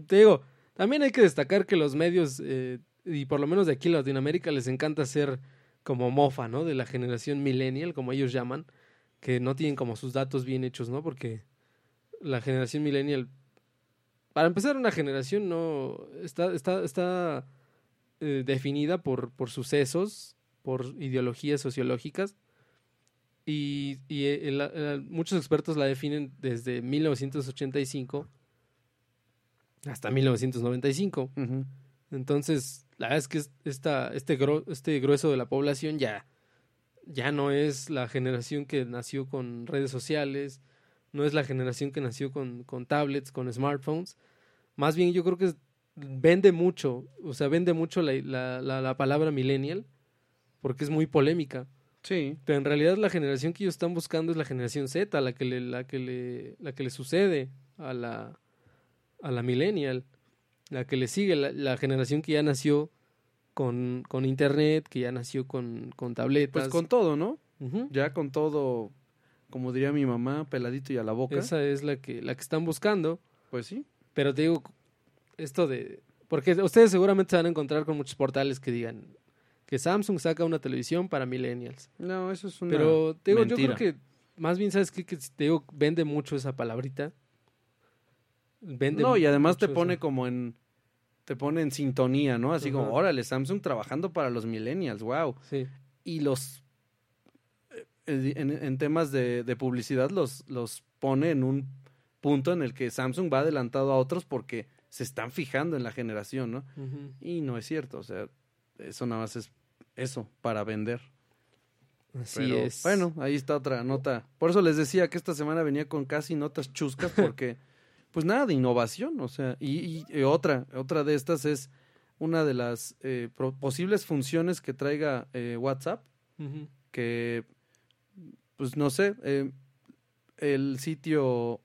[SPEAKER 2] te digo, también hay que destacar que los medios, eh, y por lo menos de aquí en Latinoamérica, les encanta ser como mofa, ¿no? De la generación millennial, como ellos llaman, que no tienen como sus datos bien hechos, ¿no? Porque la generación millennial, para empezar, una generación no está, está, está eh, definida por, por sucesos, por ideologías sociológicas. Y, y eh, el- el- muchos expertos la definen desde 1985 hasta 1995.
[SPEAKER 1] Ujú.
[SPEAKER 2] Entonces, la verdad es que es- esta, este, gro- este grueso de la población ya, ya no es la generación que nació con redes sociales, no es la generación que nació con, con tablets, con smartphones. Más bien yo creo que vende mucho, o sea, vende mucho la, la, la, la palabra millennial porque es muy polémica.
[SPEAKER 1] Sí.
[SPEAKER 2] Pero en realidad la generación que ellos están buscando es la generación Z, la que le, la que le, la que le sucede a la, a la millennial, la que le sigue, la, la generación que ya nació con, con internet, que ya nació con, con tabletas.
[SPEAKER 1] Pues con todo, ¿no? Ya con todo, como diría mi mamá, peladito y a la boca.
[SPEAKER 2] Esa es la que, la que están buscando.
[SPEAKER 1] Pues sí.
[SPEAKER 2] Pero te digo, esto de... Porque ustedes seguramente se van a encontrar con muchos portales que digan que Samsung saca una televisión para millennials.
[SPEAKER 1] No, eso es una
[SPEAKER 2] Pero te digo, yo creo que más bien, ¿sabes qué? Que te digo, vende mucho esa palabrita. Vende
[SPEAKER 1] No, y además te pone
[SPEAKER 2] eso.
[SPEAKER 1] como en te pone en sintonía, ¿no? Así como, órale, Samsung trabajando para los millennials, wow.
[SPEAKER 2] Sí,
[SPEAKER 1] Y los eh, en, en temas de, de publicidad los, los pone en un punto en el que Samsung va adelantado a otros porque se están fijando en la generación, ¿no? Y no es cierto, o sea, eso nada más es eso, para vender.
[SPEAKER 2] así
[SPEAKER 1] Pero,
[SPEAKER 2] es.
[SPEAKER 1] Bueno, ahí está otra nota. Por eso les decía que esta semana venía con casi notas chuscas porque, pues nada de innovación, o sea, y, y- y otra, otra de estas es una de las eh, posibles funciones que traiga eh, WhatsApp, que, pues no sé, eh, el sitio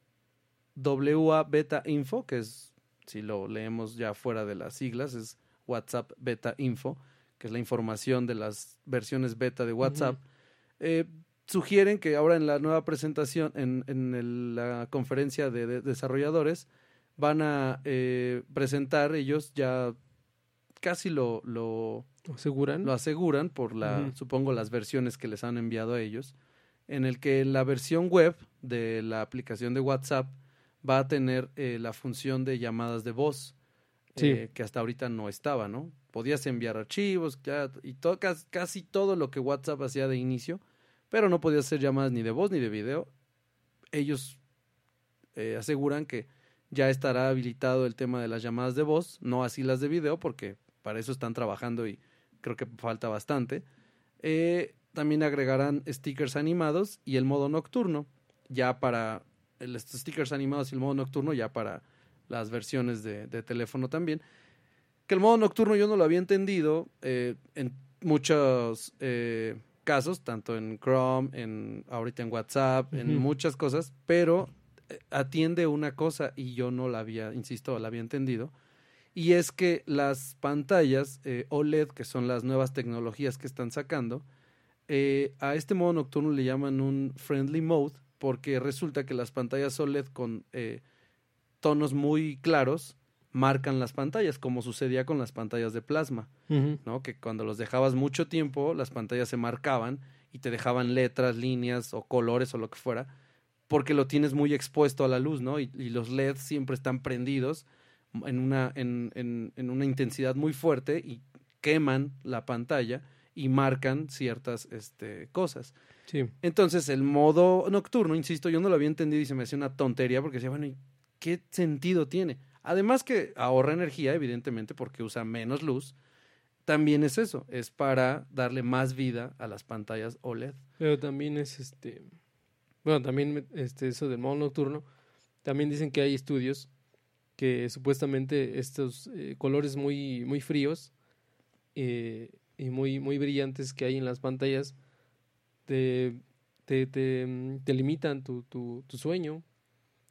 [SPEAKER 1] WA Beta Info, que es, si lo leemos ya fuera de las siglas, es WhatsApp Beta Info, que es la información de las versiones beta de WhatsApp, eh, sugieren que ahora en la nueva presentación, en, en el- la conferencia de, de desarrolladores, van a eh, presentar ellos ya casi lo, lo,
[SPEAKER 2] ¿Aseguran?
[SPEAKER 1] lo aseguran por la, supongo, las versiones que les han enviado a ellos, en el que la versión web de la aplicación de WhatsApp va a tener eh, la función de llamadas de voz,
[SPEAKER 2] Sí.
[SPEAKER 1] eh, que hasta ahorita no estaba, ¿no? Podías enviar archivos ya, y casi todo lo que WhatsApp hacía de inicio, pero no podías hacer llamadas ni de voz ni de video. Ellos eh, aseguran que ya estará habilitado el tema de las llamadas de voz, no así las de video, porque para eso están trabajando y creo que falta bastante. También agregarán stickers animados y el modo nocturno, ya para estos stickers animados y el modo nocturno, ya para las versiones de, de teléfono también. Que el modo nocturno yo no lo había entendido eh, en muchos eh, casos, tanto en Chrome, en ahorita en WhatsApp, en muchas cosas, pero eh, atiende una cosa y yo no la había, insisto, la había entendido. Y es que las pantallas eh, OLED, que son las nuevas tecnologías que están sacando, eh, a este modo nocturno le llaman un friendly mode, porque resulta que las pantallas OLED con eh, tonos muy claros marcan las pantallas, como sucedía con las pantallas de plasma. ¿no? Que cuando los dejabas mucho tiempo, las pantallas se marcaban y te dejaban letras, líneas o colores o lo que fuera, porque lo tienes muy expuesto a la luz, ¿no? Y, y los LEDs siempre están prendidos en una, en, en, en una intensidad muy fuerte y queman la pantalla y marcan ciertas este, cosas.
[SPEAKER 2] Sí.
[SPEAKER 1] Entonces, el modo nocturno, insisto, yo no lo había entendido y se me hacía una tontería porque decía, bueno, ¿y qué sentido tiene? Además que ahorra energía, evidentemente, porque usa menos luz. También es eso, es para darle más vida a las pantallas OLED.
[SPEAKER 2] Pero también es este. Bueno, también este, eso del modo nocturno. También dicen que hay estudios que supuestamente estos eh, colores muy, muy fríos eh, y muy, muy brillantes que hay en las pantallas te, te, te, mm, te limitan tu, tu, tu sueño.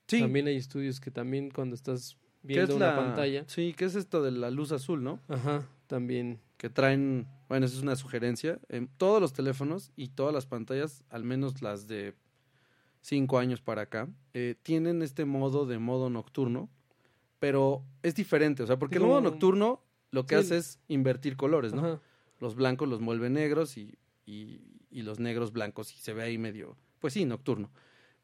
[SPEAKER 1] Sí,
[SPEAKER 2] También hay estudios que también cuando estás
[SPEAKER 1] ¿qué
[SPEAKER 2] viendo
[SPEAKER 1] es
[SPEAKER 2] una
[SPEAKER 1] la
[SPEAKER 2] pantalla,
[SPEAKER 1] Sí, ¿qué es esto de la luz azul, no?
[SPEAKER 2] ajá, también.
[SPEAKER 1] Que traen, bueno, esa es una sugerencia, en todos los teléfonos y todas las pantallas, al menos las de cinco años para acá, eh, tienen este modo de modo nocturno, pero es diferente, o sea, porque el modo nocturno lo que
[SPEAKER 2] Sí.
[SPEAKER 1] hace es invertir colores, ¿no?
[SPEAKER 2] Ajá.
[SPEAKER 1] Los blancos los vuelve negros y, y, y los negros blancos y se ve ahí medio, pues sí, nocturno.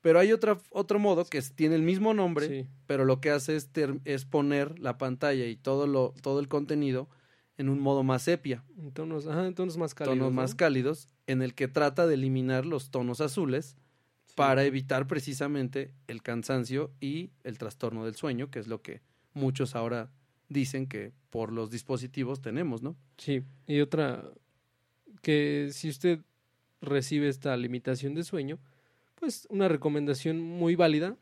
[SPEAKER 1] Pero hay otra, otro modo que es- tiene el mismo nombre,
[SPEAKER 2] Sí.
[SPEAKER 1] pero lo que hace es, ter- es poner la pantalla y todo, lo, todo el contenido en un modo más sepia,
[SPEAKER 2] En tonos, ajá, en tonos más cálidos.
[SPEAKER 1] tonos
[SPEAKER 2] ¿no?
[SPEAKER 1] más cálidos, en el que trata de eliminar los tonos azules
[SPEAKER 2] Sí.
[SPEAKER 1] para evitar precisamente el cansancio y el trastorno del sueño, que es lo que muchos ahora dicen que por los dispositivos tenemos, ¿no?
[SPEAKER 2] Sí, y otra, que si usted recibe esta limitación de sueño, pues una recomendación muy válida,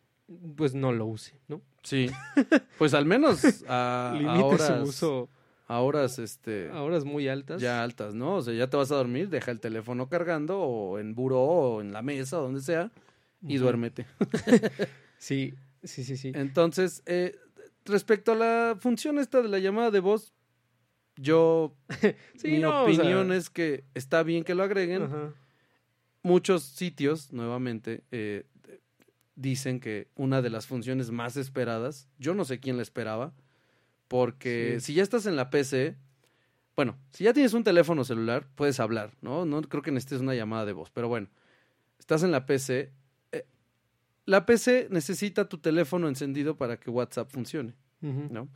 [SPEAKER 2] pues no lo use, ¿no?
[SPEAKER 1] Sí. Pues al menos a, a horas,
[SPEAKER 2] su uso
[SPEAKER 1] a horas este,
[SPEAKER 2] a horas muy altas.
[SPEAKER 1] ya altas, ¿no? O sea, ya te vas a dormir, deja el teléfono cargando o en buró o en la mesa o donde sea y
[SPEAKER 2] Ujú.
[SPEAKER 1] duérmete.
[SPEAKER 2] Sí, sí, sí, sí.
[SPEAKER 1] Entonces, eh, respecto a la función esta de la llamada de voz, yo,
[SPEAKER 2] Sí,
[SPEAKER 1] mi
[SPEAKER 2] no, o sea,
[SPEAKER 1] opinión es que está bien que lo agreguen.
[SPEAKER 2] ajá.
[SPEAKER 1] Muchos sitios, nuevamente, eh, dicen que una de las funciones más esperadas, yo no sé quién la esperaba, porque
[SPEAKER 2] Sí.
[SPEAKER 1] si ya estás en la PC, bueno, si ya tienes un teléfono celular, puedes hablar, ¿no? No creo que necesites una llamada de voz, pero bueno, estás en la PC. eh, la PC necesita tu teléfono encendido para que WhatsApp funcione. ¿no?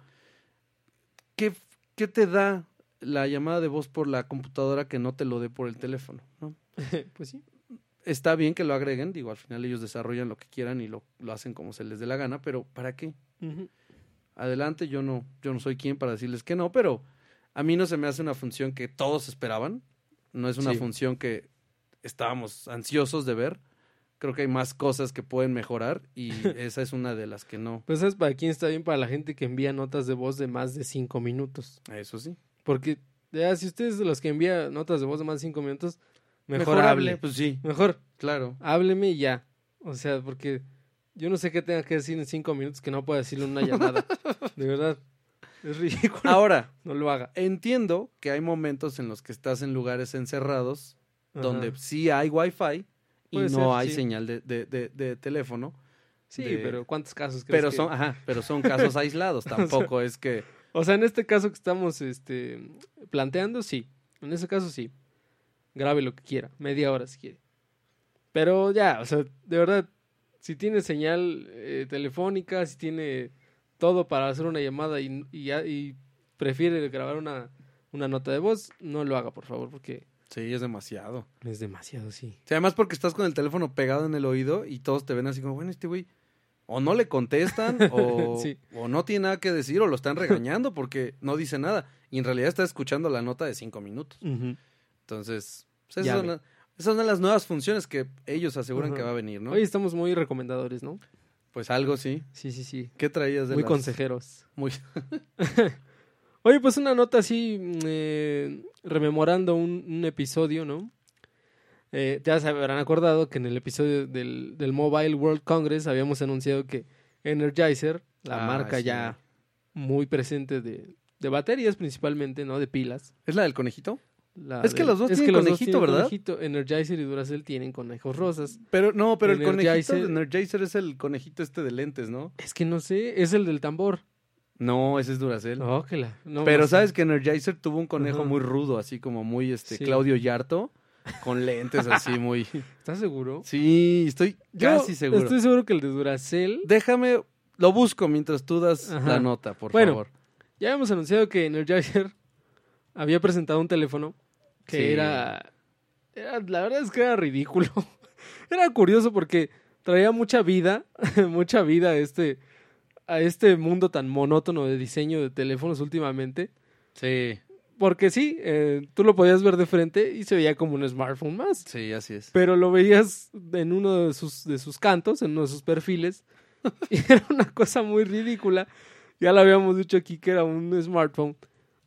[SPEAKER 1] ¿Qué, qué te da la llamada de voz por la computadora que no te lo dé por el teléfono, ¿no?
[SPEAKER 2] pues sí.
[SPEAKER 1] Está bien que lo agreguen, digo, al final ellos desarrollan lo que quieran y lo, lo hacen como se les dé la gana, pero ¿para qué? Adelante, yo no, yo no soy quien para decirles que no, pero a mí no se me hace una función que todos esperaban, no es una
[SPEAKER 2] Sí.
[SPEAKER 1] función que estábamos ansiosos de ver, creo que hay más cosas que pueden mejorar y esa es una de las que no,
[SPEAKER 2] Pues sabes para quién está bien para la gente que envía notas de voz de más de cinco minutos.
[SPEAKER 1] eso sí.
[SPEAKER 2] Porque ya, si usted es de los que envía notas de voz de más de cinco minutos, mejor hable.
[SPEAKER 1] pues sí,
[SPEAKER 2] Mejor
[SPEAKER 1] claro.
[SPEAKER 2] hábleme y ya. O sea, porque yo no sé qué tenga que decir en cinco minutos que no pueda decirle en una llamada. de verdad, es ridículo.
[SPEAKER 1] Ahora,
[SPEAKER 2] No lo haga.
[SPEAKER 1] entiendo que hay momentos en los que estás en lugares encerrados donde sí hay wifi y
[SPEAKER 2] Puede
[SPEAKER 1] no
[SPEAKER 2] ser,
[SPEAKER 1] hay
[SPEAKER 2] sí.
[SPEAKER 1] señal de, de, de, de teléfono.
[SPEAKER 2] Sí, pero ¿cuántos casos crees
[SPEAKER 1] Pero
[SPEAKER 2] que-
[SPEAKER 1] son, ajá, pero son casos aislados, tampoco es que
[SPEAKER 2] O sea, en este caso que estamos este, planteando, sí. En ese caso, sí. Grabe lo que quiera. Media hora si quiere. Pero ya, o sea, de verdad, si tiene señal eh, telefónica, si tiene todo para hacer una llamada y, y, y prefiere grabar una, una nota de voz, no lo haga, por favor, porque
[SPEAKER 1] sí, es demasiado.
[SPEAKER 2] es demasiado, sí.
[SPEAKER 1] Sí, además porque estás con el teléfono pegado en el oído y todos te ven así como, bueno, este güey o no le contestan o,
[SPEAKER 2] Sí.
[SPEAKER 1] o no tiene nada que decir o lo están regañando porque no dice nada y en realidad está escuchando la nota de cinco minutos. Entonces, pues, esas, son la- esas son las nuevas funciones que ellos aseguran que va a venir, ¿no?
[SPEAKER 2] Hoy estamos muy recomendadores, ¿no?
[SPEAKER 1] Pues algo sí.
[SPEAKER 2] Sí, sí, sí.
[SPEAKER 1] ¿Qué traías de
[SPEAKER 2] Muy
[SPEAKER 1] las-
[SPEAKER 2] consejeros.
[SPEAKER 1] Muy...
[SPEAKER 2] Oye, pues una nota así, mm, eh, rememorando un, un episodio, ¿no? Eh, ya se habrán acordado que en el episodio del, del Mobile World Congress habíamos anunciado que Energizer, la
[SPEAKER 1] Ah,
[SPEAKER 2] marca
[SPEAKER 1] sí.
[SPEAKER 2] ya muy presente de, de baterías principalmente, ¿no? De pilas.
[SPEAKER 1] ¿Es la del conejito?
[SPEAKER 2] La
[SPEAKER 1] Es que los dos
[SPEAKER 2] es
[SPEAKER 1] tienen
[SPEAKER 2] que los dos
[SPEAKER 1] conejito,
[SPEAKER 2] tienen
[SPEAKER 1] ¿verdad?
[SPEAKER 2] conejito. Energizer y Duracell tienen conejos rosas.
[SPEAKER 1] Pero no, pero el conejito
[SPEAKER 2] Energizer-
[SPEAKER 1] de Energizer es el conejito este de lentes, ¿no?
[SPEAKER 2] Es que no sé, es el del tambor.
[SPEAKER 1] No, ese es Duracell.
[SPEAKER 2] No, que la- no,
[SPEAKER 1] pero
[SPEAKER 2] no sé.
[SPEAKER 1] sabes que Energizer tuvo un conejo muy rudo, así como muy este
[SPEAKER 2] Sí.
[SPEAKER 1] Claudio Yarto, con lentes así muy.
[SPEAKER 2] ¿Estás seguro?
[SPEAKER 1] Sí, estoy
[SPEAKER 2] Yo
[SPEAKER 1] casi seguro.
[SPEAKER 2] Estoy seguro que el de Duracell.
[SPEAKER 1] Déjame, lo busco mientras tú das
[SPEAKER 2] Ajá.
[SPEAKER 1] la nota, por
[SPEAKER 2] Bueno.
[SPEAKER 1] favor.
[SPEAKER 2] Ya hemos anunciado que Energizer había presentado un teléfono que
[SPEAKER 1] Sí.
[SPEAKER 2] era, era- La verdad es que era ridículo. era curioso porque traía mucha vida, mucha vida a este, a este mundo tan monótono de diseño de teléfonos últimamente.
[SPEAKER 1] Sí,
[SPEAKER 2] Porque sí, eh, tú lo podías ver de frente y se veía como un smartphone más.
[SPEAKER 1] sí, así es.
[SPEAKER 2] Pero lo veías en uno de sus, de sus cantos, en uno de sus perfiles. Y era una cosa muy ridícula. Ya lo habíamos dicho aquí que era un smartphone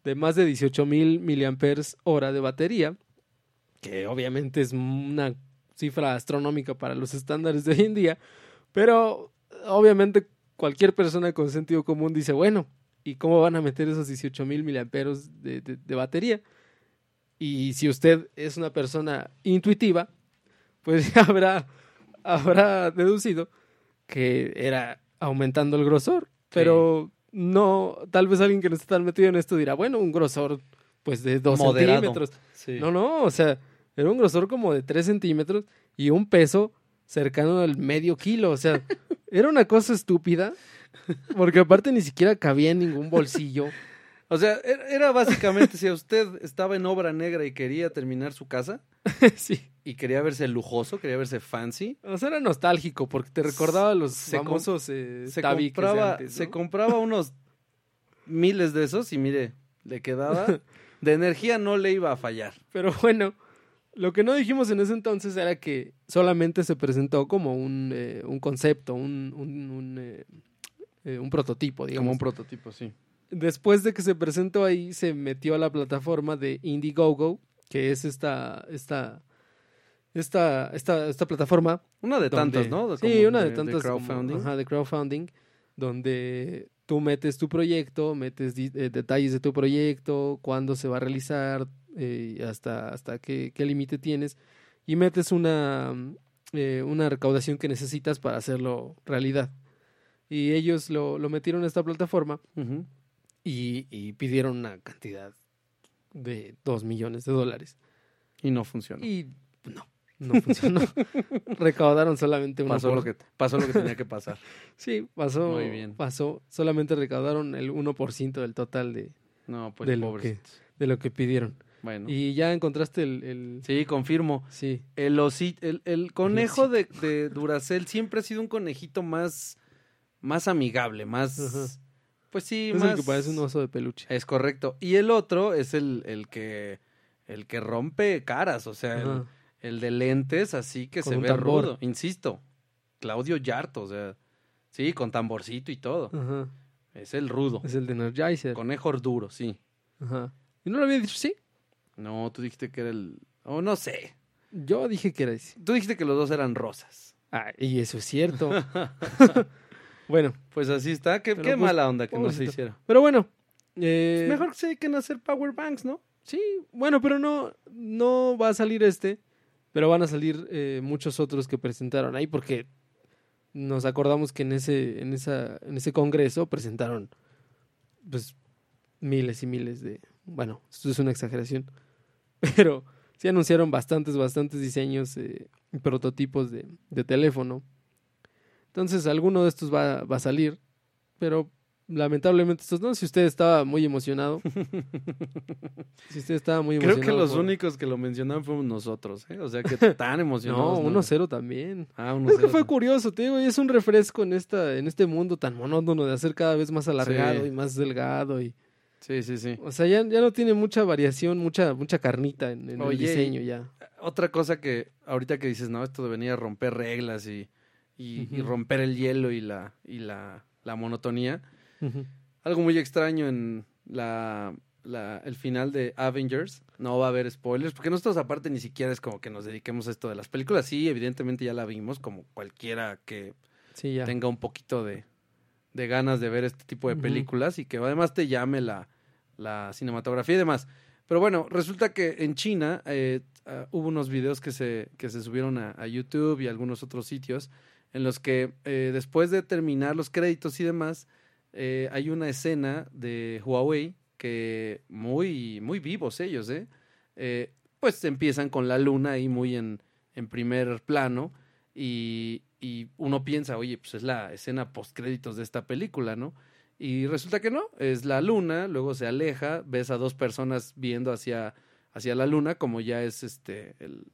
[SPEAKER 2] de más de 18 mil miliamperes hora de batería. Que obviamente es una cifra astronómica para los estándares de hoy en día. Pero obviamente cualquier persona con sentido común dice, bueno, ¿y cómo van a meter esos 18 mil miliamperes de, de- de batería? Y si usted es una persona intuitiva, pues ya habrá, habrá deducido que era aumentando el grosor. Pero no, tal vez alguien que no está tan metido en esto dirá, bueno, un grosor pues de 2
[SPEAKER 1] Moderado.
[SPEAKER 2] centímetros.
[SPEAKER 1] Sí.
[SPEAKER 2] No, no, o sea, era un grosor como de 3 centímetros y un peso cercano al medio kilo. O sea, era una cosa estúpida. Porque aparte ni siquiera cabía en ningún bolsillo.
[SPEAKER 1] O sea, era era básicamente si usted estaba en obra negra y quería terminar su casa
[SPEAKER 2] sí.
[SPEAKER 1] Y quería verse lujoso, quería verse fancy,
[SPEAKER 2] O sea, era nostálgico porque te recordaba los
[SPEAKER 1] Se
[SPEAKER 2] famosos eh,
[SPEAKER 1] se
[SPEAKER 2] tabiques de
[SPEAKER 1] compraba,
[SPEAKER 2] antes,
[SPEAKER 1] se
[SPEAKER 2] ¿no?
[SPEAKER 1] compraba unos miles de esos y mire, le quedaba de energía no le iba a fallar.
[SPEAKER 2] Pero bueno, lo que no dijimos en ese entonces era que solamente se presentó como un, eh, un concepto, un, un, un, eh, eh, un prototipo, digamos.
[SPEAKER 1] Como un prototipo, sí.
[SPEAKER 2] Después de que se presentó ahí, se metió a la plataforma de Indiegogo, que es esta, esta, esta, esta, esta plataforma
[SPEAKER 1] Una de
[SPEAKER 2] donde-
[SPEAKER 1] tantas, ¿no?
[SPEAKER 2] sí, una de tantas. como-
[SPEAKER 1] crowdfunding.
[SPEAKER 2] ajá, de crowdfunding, donde tú metes tu proyecto, metes eh, detalles de tu proyecto, cuándo se va a realizar, eh, hasta, hasta qué, qué límite tienes, y metes una, eh, una recaudación que necesitas para hacerlo realidad. Y ellos lo, lo metieron a esta plataforma y, y pidieron una cantidad de 2 millones de dólares.
[SPEAKER 1] Y no funcionó.
[SPEAKER 2] Y no, no funcionó. Recaudaron solamente una
[SPEAKER 1] pasó, lo que, pasó lo que tenía que pasar.
[SPEAKER 2] Sí, pasó.
[SPEAKER 1] Muy bien.
[SPEAKER 2] Pasó. Solamente recaudaron el 1% del total de,
[SPEAKER 1] No, pues
[SPEAKER 2] De lo
[SPEAKER 1] pobrecitos.
[SPEAKER 2] de lo que pidieron.
[SPEAKER 1] Bueno.
[SPEAKER 2] Y ya encontraste el. el-
[SPEAKER 1] Sí, confirmo.
[SPEAKER 2] sí.
[SPEAKER 1] El, osi- el, el conejo de, de Duracell siempre ha sido un conejito más, más amigable, más...
[SPEAKER 2] Ajá.
[SPEAKER 1] Pues sí,
[SPEAKER 2] es
[SPEAKER 1] más...
[SPEAKER 2] el que parece un oso de peluche.
[SPEAKER 1] Es correcto. Y el otro es el, el que el que rompe caras, o sea, el, de lentes, así que
[SPEAKER 2] Con
[SPEAKER 1] se ve
[SPEAKER 2] tambor.
[SPEAKER 1] rudo. Insisto, Claudio Yarto, o sea, sí, con tamborcito y todo.
[SPEAKER 2] Ajá.
[SPEAKER 1] Es el rudo.
[SPEAKER 2] Es el de Energizer.
[SPEAKER 1] Conejo duro, sí.
[SPEAKER 2] Ajá. ¿Y no lo había dicho? Sí.
[SPEAKER 1] No, tú dijiste que era el... Oh, no sé.
[SPEAKER 2] Yo dije que era ese.
[SPEAKER 1] Tú dijiste que los dos eran rosas.
[SPEAKER 2] Ah, y eso es cierto. bueno,
[SPEAKER 1] Pues así está. Qué, qué
[SPEAKER 2] pues,
[SPEAKER 1] mala onda que no se hiciera.
[SPEAKER 2] pero bueno. eh,
[SPEAKER 1] Mejor que se dediquen a hacer power banks, ¿no?
[SPEAKER 2] Sí, bueno, pero no, no va a salir este, pero van a salir eh, muchos otros que presentaron ahí porque nos acordamos que en ese, en esa, en ese congreso presentaron pues miles y miles de, bueno, esto es una exageración, pero sí anunciaron bastantes, bastantes diseños eh, y prototipos de, de teléfono. Entonces alguno de estos va, va a salir, pero lamentablemente estos no. Si usted estaba muy emocionado, si usted estaba muy
[SPEAKER 1] Creo
[SPEAKER 2] emocionado.
[SPEAKER 1] que los
[SPEAKER 2] por-
[SPEAKER 1] únicos que lo mencionaron fuimos nosotros, ¿eh? O sea, que tan
[SPEAKER 2] No,
[SPEAKER 1] emocionados.
[SPEAKER 2] 1-0 también.
[SPEAKER 1] Ah, 1-0.
[SPEAKER 2] Es que fue curioso, te digo, y es un refresco en esta, en este mundo tan monótono de hacer cada vez más alargado
[SPEAKER 1] Sí.
[SPEAKER 2] y más delgado y,
[SPEAKER 1] Sí, sí, sí.
[SPEAKER 2] o sea, ya, ya no tiene mucha variación, mucha, mucha carnita en, en el diseño ya.
[SPEAKER 1] Otra cosa que ahorita que dices, no, esto venir a romper reglas y, y, romper el hielo y la, y la, la monotonía. Algo muy extraño en la, la, el final de Avengers. No va a haber spoilers, porque nosotros aparte ni siquiera es como que nos dediquemos a esto de las películas. Sí, evidentemente ya la vimos, como cualquiera que
[SPEAKER 2] Sí, ya.
[SPEAKER 1] tenga un poquito de, de ganas de ver este tipo de películas y que además te llame la, la cinematografía y demás. Pero bueno, resulta que en China eh, ah, hubo unos videos que se, que se subieron a, a YouTube y a algunos otros sitios en los que eh, después de terminar los créditos y demás, eh, hay una escena de Huawei que muy, muy vivos ellos, ¿eh? Eh, pues empiezan con la luna ahí muy en, en primer plano y, y uno piensa, oye, pues es la escena post créditos de esta película, ¿no? Y resulta que no, es la luna, luego se aleja, ves a dos personas viendo hacia, hacia la luna, como ya es este el,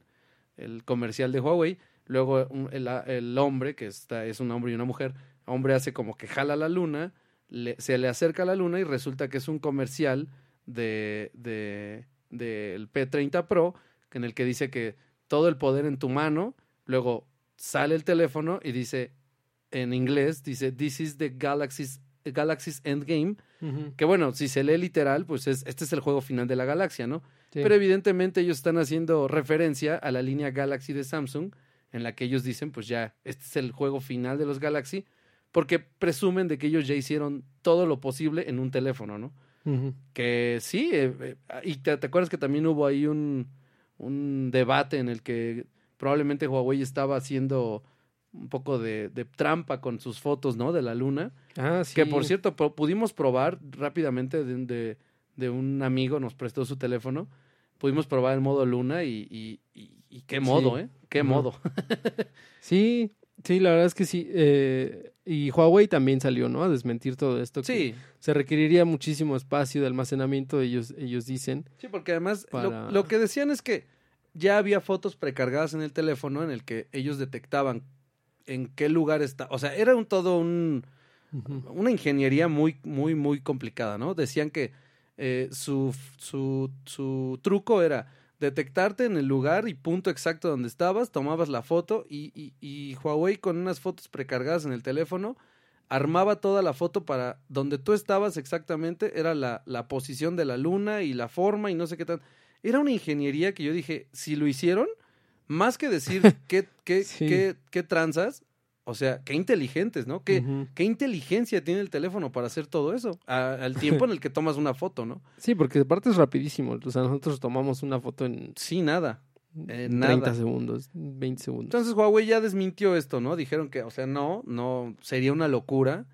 [SPEAKER 1] el comercial de Huawei, luego el, el hombre, que está, es un hombre y una mujer, hombre hace como que jala la luna, le- se le acerca a la luna y resulta que es un comercial de, de, del P30 Pro, en el que dice que todo el poder en tu mano, luego sale el teléfono y dice en inglés, dice, this is the Galaxy's, Galaxy's Endgame, que bueno, si se lee literal, pues es, este es el juego final de la galaxia, ¿no?
[SPEAKER 2] Sí.
[SPEAKER 1] Pero evidentemente ellos están haciendo referencia a la línea Galaxy de Samsung, en la que ellos dicen, pues ya, este es el juego final de los Galaxy, porque presumen de que ellos ya hicieron todo lo posible en un teléfono, ¿no? Que sí, eh, eh, y te, te acuerdas que también hubo ahí un, un debate en el que probablemente Huawei estaba haciendo un poco de, de trampa con sus fotos, ¿no? De la luna.
[SPEAKER 2] Ah, sí.
[SPEAKER 1] Que por cierto, pro- pudimos probar rápidamente de, de- de un amigo, nos prestó su teléfono. Pudimos probar el modo luna y, y, y- y qué modo,
[SPEAKER 2] Sí.
[SPEAKER 1] ¿eh? Qué modo.
[SPEAKER 2] Sí, sí, la verdad es que sí. eh, y Huawei también salió, ¿no? A desmentir todo esto. que
[SPEAKER 1] Sí,
[SPEAKER 2] Se requeriría muchísimo espacio de almacenamiento, ellos, ellos dicen.
[SPEAKER 1] sí, porque además lo-
[SPEAKER 2] Para-
[SPEAKER 1] lo, que decían es que ya había fotos precargadas en el teléfono en el que ellos detectaban en qué lugar está. O sea, era un todo un, una ingeniería muy, muy, muy complicada, ¿no? Decían que eh, su, su, su truco era detectarte en el lugar y punto exacto donde estabas, tomabas la foto y, y, y Huawei con unas fotos precargadas en el teléfono armaba toda la foto para donde tú estabas exactamente, era la, la posición de la luna y la forma y no sé qué tal. Era una ingeniería que yo dije, si lo hicieron, más que decir qué, qué,
[SPEAKER 2] Sí.
[SPEAKER 1] qué, qué tranzas, o sea, qué inteligentes, ¿no? Qué. ¿Qué inteligencia tiene el teléfono para hacer todo eso? A- al tiempo en el que tomas una foto, ¿no?
[SPEAKER 2] Sí, porque aparte es rapidísimo. O sea, nosotros tomamos una foto en
[SPEAKER 1] Sí, nada. Eh,
[SPEAKER 2] 30
[SPEAKER 1] nada.
[SPEAKER 2] segundos, 20 segundos.
[SPEAKER 1] Entonces Huawei ya desmintió esto, ¿no? Dijeron que, o sea, no, no, sería una locura.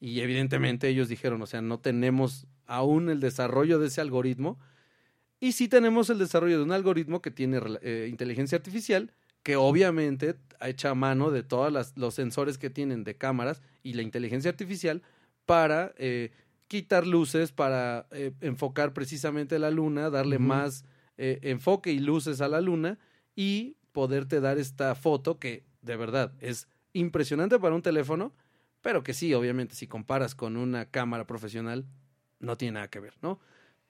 [SPEAKER 1] Y evidentemente ellos dijeron, o sea, no tenemos aún el desarrollo de ese algoritmo. Y sí tenemos el desarrollo de un algoritmo que tiene eh, inteligencia artificial, que obviamente echa mano de todos los sensores que tienen de cámaras y la inteligencia artificial para eh, quitar luces, para eh, enfocar precisamente la luna, darle más eh, enfoque y luces a la luna y poderte dar esta foto que de verdad es impresionante para un teléfono, pero que sí, obviamente, si comparas con una cámara profesional, no tiene nada que ver, ¿no?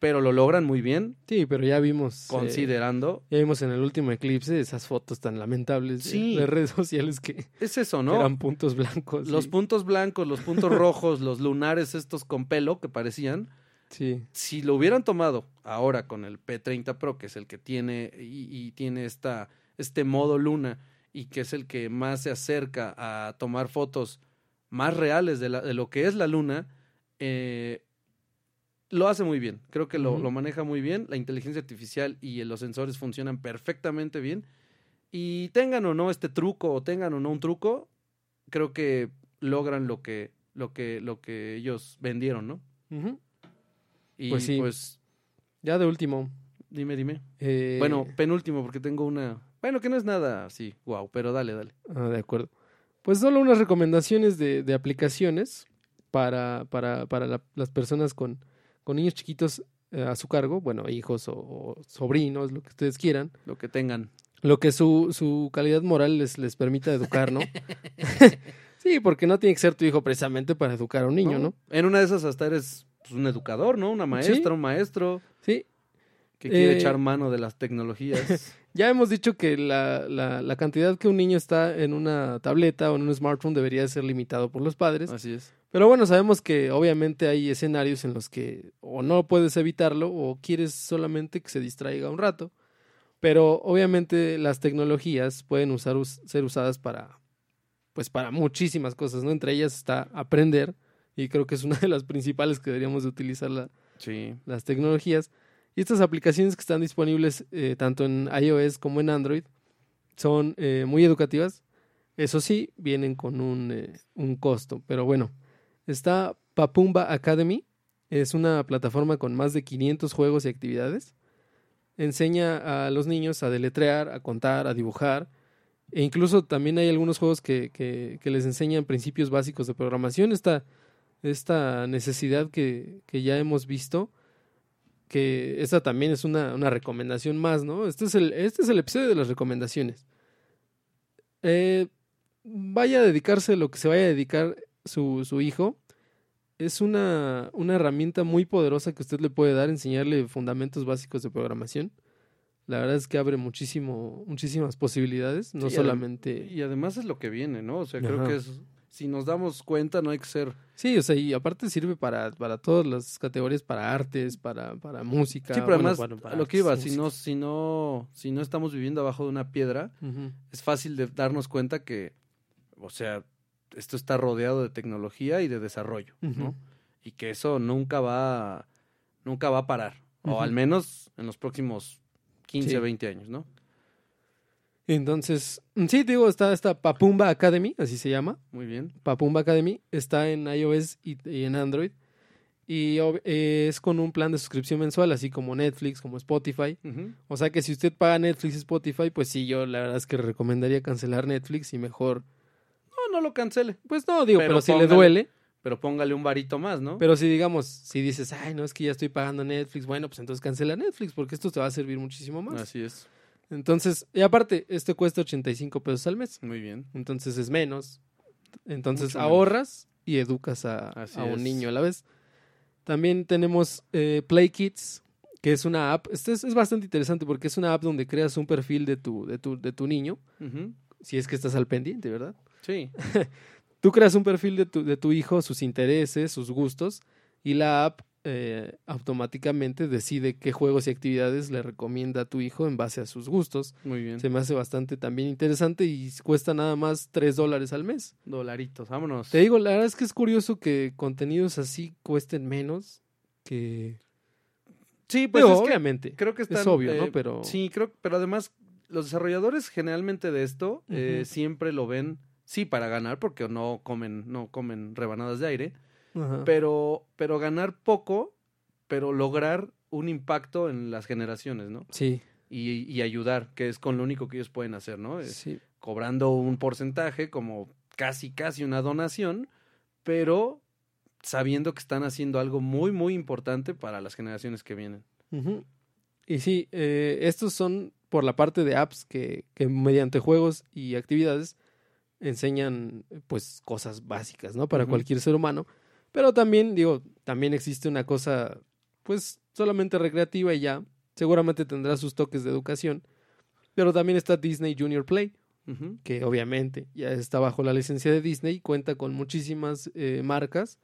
[SPEAKER 1] Pero lo logran muy bien,
[SPEAKER 2] Sí, pero ya vimos. eh,
[SPEAKER 1] considerando.
[SPEAKER 2] ya vimos en el último eclipse esas fotos tan lamentables de-
[SPEAKER 1] Sí.
[SPEAKER 2] de, redes sociales que,
[SPEAKER 1] Es eso, ¿no?
[SPEAKER 2] eran puntos blancos.
[SPEAKER 1] Los puntos blancos, los puntos rojos, los lunares estos con pelo que parecían,
[SPEAKER 2] Sí.
[SPEAKER 1] si lo hubieran tomado ahora con el P30 Pro, que es el que tiene y, y tiene esta, este modo luna y que es el que más se acerca a tomar fotos más reales de, la- de lo que es la luna, eh, lo hace muy bien. Creo que lo, maneja muy bien. La inteligencia artificial y los sensores funcionan perfectamente bien. Y tengan o no este truco o tengan o no un truco, creo que logran lo que, lo que, lo que ellos vendieron, ¿no? Y
[SPEAKER 2] Pues sí.
[SPEAKER 1] pues,
[SPEAKER 2] Ya de último.
[SPEAKER 1] dime, dime.
[SPEAKER 2] eh,
[SPEAKER 1] Bueno, penúltimo, porque tengo una. Bueno, que no es nada así, wow, pero dale, dale.
[SPEAKER 2] Ah, de acuerdo. Pues solo unas recomendaciones de, de aplicaciones para, para, para la- las personas con, con niños chiquitos eh, a su cargo, bueno, hijos o, o sobrinos, lo que ustedes quieran,
[SPEAKER 1] Lo que tengan.
[SPEAKER 2] lo que su, su calidad moral les, les permita educar, ¿no? sí, porque no tiene que ser tu hijo precisamente para educar a un niño, ¿no?
[SPEAKER 1] En una de esas hasta eres pues, un educador, ¿no? Una maestra,
[SPEAKER 2] Sí.
[SPEAKER 1] un maestro.
[SPEAKER 2] Sí.
[SPEAKER 1] Que quiere
[SPEAKER 2] Eh,
[SPEAKER 1] echar mano de las tecnologías.
[SPEAKER 2] Ya hemos dicho que la, la, la cantidad que un niño está en una tableta o en un smartphone debería ser limitado por los padres.
[SPEAKER 1] Así es.
[SPEAKER 2] Pero bueno, sabemos que obviamente hay escenarios en los que o no puedes evitarlo o quieres solamente que se distraiga un rato. Pero obviamente las tecnologías pueden usar, us- ser usadas para, pues para muchísimas cosas, ¿no? Entre ellas está aprender y creo que es una de las principales que deberíamos de utilizar la-
[SPEAKER 1] Sí.
[SPEAKER 2] las tecnologías. Y estas aplicaciones que están disponibles eh, tanto en iOS como en Android son eh, muy educativas. Eso sí, vienen con un, eh, un costo. Pero bueno, está Papumba Academy. Es una plataforma con más de 500 juegos y actividades. Enseña a los niños a deletrear, a contar, a dibujar. E incluso también hay algunos juegos que, que- que les enseñan principios básicos de programación. Esta, esta necesidad que, que ya hemos visto, que esta también es una, una recomendación más, ¿no? Este es el, este es el episodio de las recomendaciones. Eh, vaya a dedicarse lo que se vaya a dedicar su, su hijo. Es una, una herramienta muy poderosa que usted le puede dar, enseñarle fundamentos básicos de programación. La verdad es que abre muchísimo, muchísimas posibilidades, no
[SPEAKER 1] Sí,
[SPEAKER 2] solamente...
[SPEAKER 1] Y además es lo que viene, ¿no? O sea, creo que es, si nos damos cuenta, no hay que ser...
[SPEAKER 2] Sí, o sea, y aparte sirve para, para todas las categorías, para artes, para, para música.
[SPEAKER 1] Sí, pero
[SPEAKER 2] bueno,
[SPEAKER 1] además,
[SPEAKER 2] para
[SPEAKER 1] lo que iba, si no, si no, si no estamos viviendo abajo de una piedra, es fácil de darnos cuenta que, o sea, esto está rodeado de tecnología y de desarrollo, ¿no? Y que eso nunca va, nunca va a parar. O al menos en los próximos 15,
[SPEAKER 2] Sí.
[SPEAKER 1] 20 años, ¿no?
[SPEAKER 2] Entonces, mm, sí, digo, está esta Papumba Academy, así se llama.
[SPEAKER 1] Muy bien.
[SPEAKER 2] Papumba Academy está en iOS y, y en Android. Y eh, es con un plan de suscripción mensual, así como Netflix, como Spotify. O sea que si usted paga Netflix y Spotify, pues sí, yo la verdad es que recomendaría cancelar Netflix y mejor.
[SPEAKER 1] No, no lo cancele,
[SPEAKER 2] Pues no, digo,
[SPEAKER 1] Pero
[SPEAKER 2] pero, si le duele.
[SPEAKER 1] pero póngale un varito más, ¿no?
[SPEAKER 2] Pero si digamos, si dices, ay, no, es que ya estoy pagando Netflix, bueno, pues entonces cancela Netflix, porque esto te va a servir muchísimo más.
[SPEAKER 1] Así es.
[SPEAKER 2] Entonces, y aparte, este cuesta 85 pesos al mes.
[SPEAKER 1] Muy bien.
[SPEAKER 2] Entonces es menos. Entonces
[SPEAKER 1] Mucho menos.
[SPEAKER 2] ahorras y educas a, a un niño a la vez. También tenemos eh, Play Kids, que es una app. Este es, es bastante interesante porque es una app donde creas un perfil de tu, de tu, de tu niño, si es que estás al pendiente, ¿verdad?
[SPEAKER 1] Sí.
[SPEAKER 2] Tú creas un perfil de tu, de tu hijo, sus intereses, sus gustos, y la app eh, automáticamente decide qué juegos y actividades le recomienda a tu hijo en base a sus gustos.
[SPEAKER 1] Muy bien.
[SPEAKER 2] Se me hace bastante también interesante y cuesta nada más 3 dólares al mes.
[SPEAKER 1] Dolaritos, vámonos.
[SPEAKER 2] Te digo, la verdad es que es curioso que contenidos así cuesten menos que...
[SPEAKER 1] Sí, pues
[SPEAKER 2] Digo,
[SPEAKER 1] es que
[SPEAKER 2] obviamente.
[SPEAKER 1] creo que están,
[SPEAKER 2] es obvio,
[SPEAKER 1] eh,
[SPEAKER 2] ¿no? Pero...
[SPEAKER 1] Sí, creo, pero además los desarrolladores generalmente de esto eh, siempre lo ven, sí, para ganar, porque no comen, no comen rebanadas de aire,
[SPEAKER 2] Ajá.
[SPEAKER 1] pero, pero ganar poco, pero lograr un impacto en las generaciones, ¿no?
[SPEAKER 2] Sí,
[SPEAKER 1] Y, y ayudar, que es con lo único que ellos pueden hacer, ¿no? Es
[SPEAKER 2] sí.
[SPEAKER 1] cobrando un porcentaje como casi, casi una donación, pero sabiendo que están haciendo algo muy, muy importante para las generaciones que vienen.
[SPEAKER 2] Y sí, eh, estos son por la parte de apps que, que mediante juegos y actividades enseñan pues cosas básicas, ¿no? Para cualquier ser humano. Pero también, digo, también existe una cosa pues solamente recreativa y ya. Seguramente tendrá sus toques de educación. Pero también está Disney Junior Play, que obviamente ya está bajo la licencia de Disney, cuenta con muchísimas eh, marcas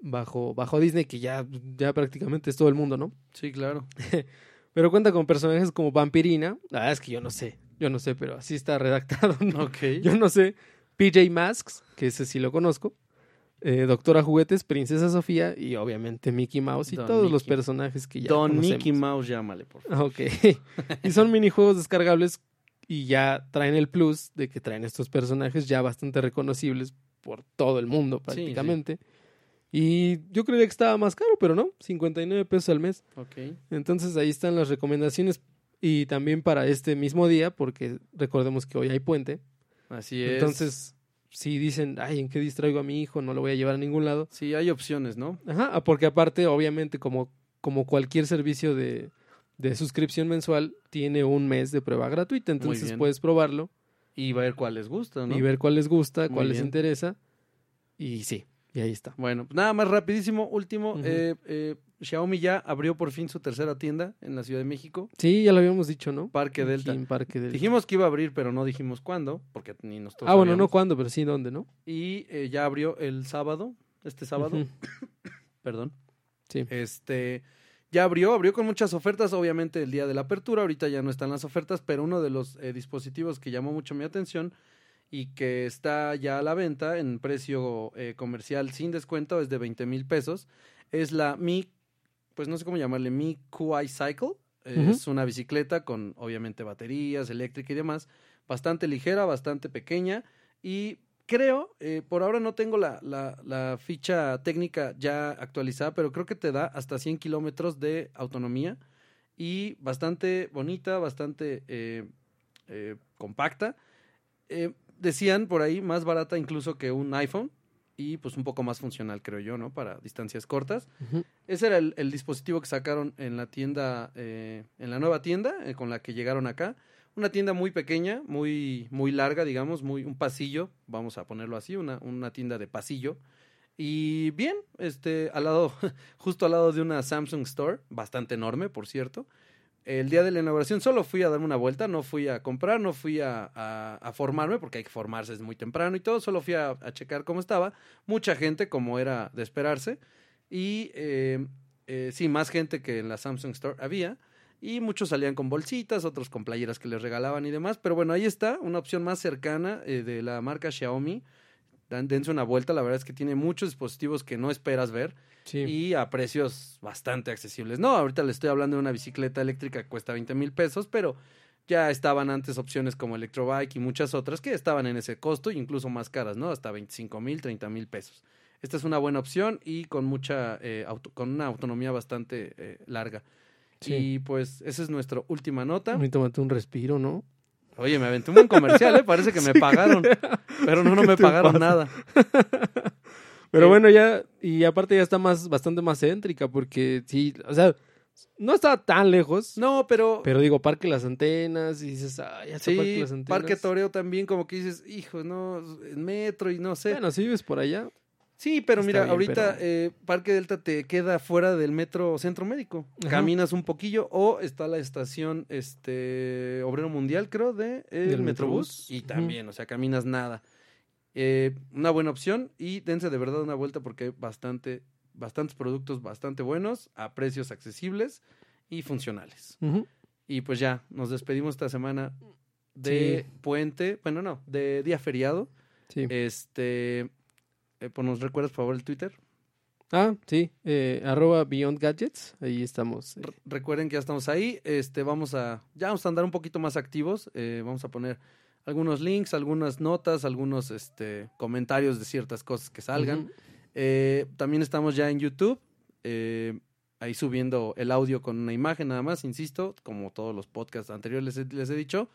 [SPEAKER 2] bajo, bajo Disney, que ya, ya prácticamente es todo el mundo, ¿no?
[SPEAKER 1] Sí, claro.
[SPEAKER 2] Pero cuenta con personajes como Vampirina. La verdad es que yo no sé. Yo no sé, pero así está redactado. ¿no?
[SPEAKER 1] Ok.
[SPEAKER 2] Yo no sé. PJ Masks, que ese sí lo conozco. Eh, Doctora Juguetes, Princesa Sofía y obviamente Mickey Mouse y
[SPEAKER 1] Don
[SPEAKER 2] todos los personajes que ya
[SPEAKER 1] Don
[SPEAKER 2] conocemos.
[SPEAKER 1] Mickey Mouse, llámale, por favor.
[SPEAKER 2] Ok. y son minijuegos descargables y ya traen el plus de que traen estos personajes ya bastante reconocibles por todo el mundo
[SPEAKER 1] sí.
[SPEAKER 2] prácticamente. Y yo creía que estaba más caro, pero no, 59 pesos al mes.
[SPEAKER 1] Ok.
[SPEAKER 2] Entonces ahí están las recomendaciones y también para este mismo día, porque recordemos que hoy hay puente.
[SPEAKER 1] Así es.
[SPEAKER 2] Entonces, si dicen, ay, ¿en qué distraigo a mi hijo? No lo voy a llevar a ningún lado.
[SPEAKER 1] Sí, hay opciones, ¿no?
[SPEAKER 2] Ajá, ah, porque aparte, obviamente, como, como cualquier servicio de, de suscripción mensual, tiene un mes de prueba gratuita. Entonces puedes probarlo
[SPEAKER 1] Y ver cuál les gusta, ¿no?
[SPEAKER 2] y ver cuál les gusta, cuál les interesa. Y sí, Y ahí está.
[SPEAKER 1] Bueno, nada más rapidísimo, último, eh, eh, Xiaomi ya abrió por fin su tercera tienda en la Ciudad de México,
[SPEAKER 2] Sí, ya lo habíamos dicho, ¿no?
[SPEAKER 1] Parque
[SPEAKER 2] Aquí
[SPEAKER 1] Delta.
[SPEAKER 2] en Parque Delta.
[SPEAKER 1] Dijimos que iba a abrir, pero no dijimos cuándo, porque ni nosotros
[SPEAKER 2] ah, bueno, no cuándo, pero sí dónde, ¿no?
[SPEAKER 1] Y eh, ya abrió el sábado, este sábado,
[SPEAKER 2] Ujú.
[SPEAKER 1] perdón.
[SPEAKER 2] Sí.
[SPEAKER 1] Este, ya abrió, abrió con muchas ofertas, obviamente el día de la apertura, ahorita ya no están las ofertas, pero uno de los eh, dispositivos que llamó mucho mi atención y que está ya a la venta en precio eh, comercial sin descuento es de 20 mil pesos, es la Mi, pues no sé cómo llamarle, Mi QI Cycle, Eh, es una bicicleta con obviamente baterías, eléctrica y demás, bastante ligera, bastante pequeña. Y creo, eh, por ahora no tengo la, la, la ficha técnica ya actualizada, pero creo que te da hasta 100 kilómetros de autonomía y bastante bonita, bastante eh, eh, compacta. Decían por ahí más barata incluso que un iPhone y pues un poco más funcional, creo yo, ¿no? Para distancias cortas. Ese era el, el dispositivo que sacaron en la tienda, eh, en la nueva tienda eh, con la que llegaron acá. Una tienda muy pequeña, muy, muy larga, digamos, muy, un pasillo, vamos a ponerlo así, una, una tienda de pasillo. Y bien, este, al lado, justo al lado de una Samsung Store, bastante enorme, por cierto. El día de la inauguración solo fui a darme una vuelta, no fui a comprar, no fui a, formarme, porque hay que formarse es muy temprano y todo, solo fui a, checar cómo estaba. Mucha gente, como era de esperarse. Y eh, eh, sí, más gente que en la Samsung Store había. Y muchos salían con bolsitas, otros con playeras que les regalaban y demás. Pero bueno, ahí está, una opción más cercana eh, de la marca Xiaomi. Dense una vuelta, la verdad es que tiene muchos dispositivos que no esperas ver
[SPEAKER 2] Sí.
[SPEAKER 1] y a precios bastante accesibles. No, ahorita le estoy hablando de una bicicleta eléctrica que cuesta 20 mil pesos, pero ya estaban antes opciones como Electrobike y muchas otras que estaban en ese costo, incluso más caras, ¿no? Hasta 25 mil, 30 mil pesos. Esta es una buena opción y con mucha, eh, auto- con una autonomía bastante eh, larga.
[SPEAKER 2] Sí.
[SPEAKER 1] Y pues esa es nuestra última nota.
[SPEAKER 2] A mí tómate un respiro, ¿no?
[SPEAKER 1] Oye, me aventé un buen comercial, ¿eh? Parece que me pagaron, pero no, no me pagaron nada.
[SPEAKER 2] Pero
[SPEAKER 1] Eh,
[SPEAKER 2] bueno, ya, y aparte ya está más, bastante más céntrica, porque sí, o sea, no está tan lejos,
[SPEAKER 1] No, pero,
[SPEAKER 2] pero digo, Parque Las Antenas, y dices, ah, ya está Parque Las Antenas.
[SPEAKER 1] Parque Toreo también, como que dices, hijo, no, en metro y no sé.
[SPEAKER 2] Bueno, si vives por allá,
[SPEAKER 1] Sí, pero
[SPEAKER 2] Está
[SPEAKER 1] mira,
[SPEAKER 2] bien,
[SPEAKER 1] ahorita
[SPEAKER 2] pero-
[SPEAKER 1] eh, Parque Delta te queda fuera del metro Centro Médico.
[SPEAKER 2] Ajá.
[SPEAKER 1] Caminas un poquillo o está la estación este Obrero Mundial, creo, de eh,
[SPEAKER 2] Del
[SPEAKER 1] Metrobús.
[SPEAKER 2] Metrobús.
[SPEAKER 1] Y también, o sea, caminas nada. Eh, una buena opción y dense de verdad una vuelta porque hay bastante, bastantes productos bastante buenos, a precios accesibles y funcionales. Y pues ya, nos despedimos esta semana de
[SPEAKER 2] Sí.
[SPEAKER 1] puente, bueno, no, de día feriado.
[SPEAKER 2] sí.
[SPEAKER 1] Este, eh, pues nos recuerdas por favor el Twitter.
[SPEAKER 2] Ah, sí, eh, arroba Beyond Gadgets, ahí estamos. eh,
[SPEAKER 1] Re- Recuerden que ya estamos ahí. Este, vamos a, ya vamos a andar un poquito más activos. eh, vamos a poner algunos links, algunas notas, algunos este, comentarios de ciertas cosas que salgan. Eh, también estamos ya en YouTube. eh, ahí subiendo el audio con una imagen nada más, insisto, como todos los podcasts anteriores les he, les he dicho.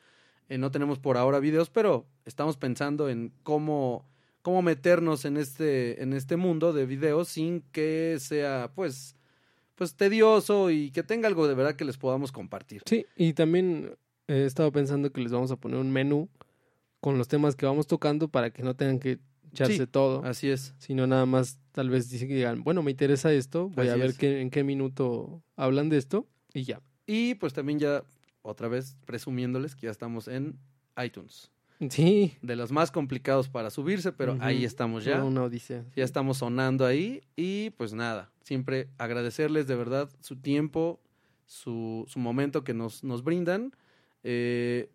[SPEAKER 1] eh, no tenemos por ahora videos, pero estamos pensando en cómo, cómo meternos en este, en este mundo de videos sin que sea, pues, pues tedioso y que tenga algo de verdad que les podamos compartir.
[SPEAKER 2] Sí, y también he estado pensando que les vamos a poner un menú con los temas que vamos tocando para que no tengan que echarse
[SPEAKER 1] Sí.
[SPEAKER 2] todo,
[SPEAKER 1] Así es.
[SPEAKER 2] sino nada más tal vez digan, bueno, me interesa esto, voy a ver
[SPEAKER 1] es.
[SPEAKER 2] qué, en qué minuto hablan de esto y ya.
[SPEAKER 1] Y pues también ya, otra vez, presumiéndoles que ya estamos en iTunes.
[SPEAKER 2] Sí,
[SPEAKER 1] De los más complicados para subirse, pero ahí estamos ya.
[SPEAKER 2] una odisea.
[SPEAKER 1] Ya estamos sonando ahí y pues nada, siempre agradecerles de verdad su tiempo, su, su momento que nos, nos brindan. Eh,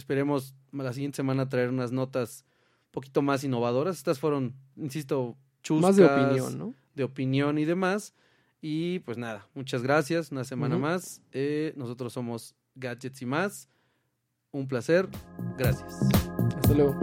[SPEAKER 1] esperemos la siguiente semana traer unas notas un poquito más innovadoras. Estas fueron, insisto, chuscas,
[SPEAKER 2] Más de opinión, ¿no?
[SPEAKER 1] de opinión y demás. Y pues nada, muchas gracias, una semana más. Eh, nosotros somos Gadgets y más. Un placer, gracias.
[SPEAKER 2] Hasta luego.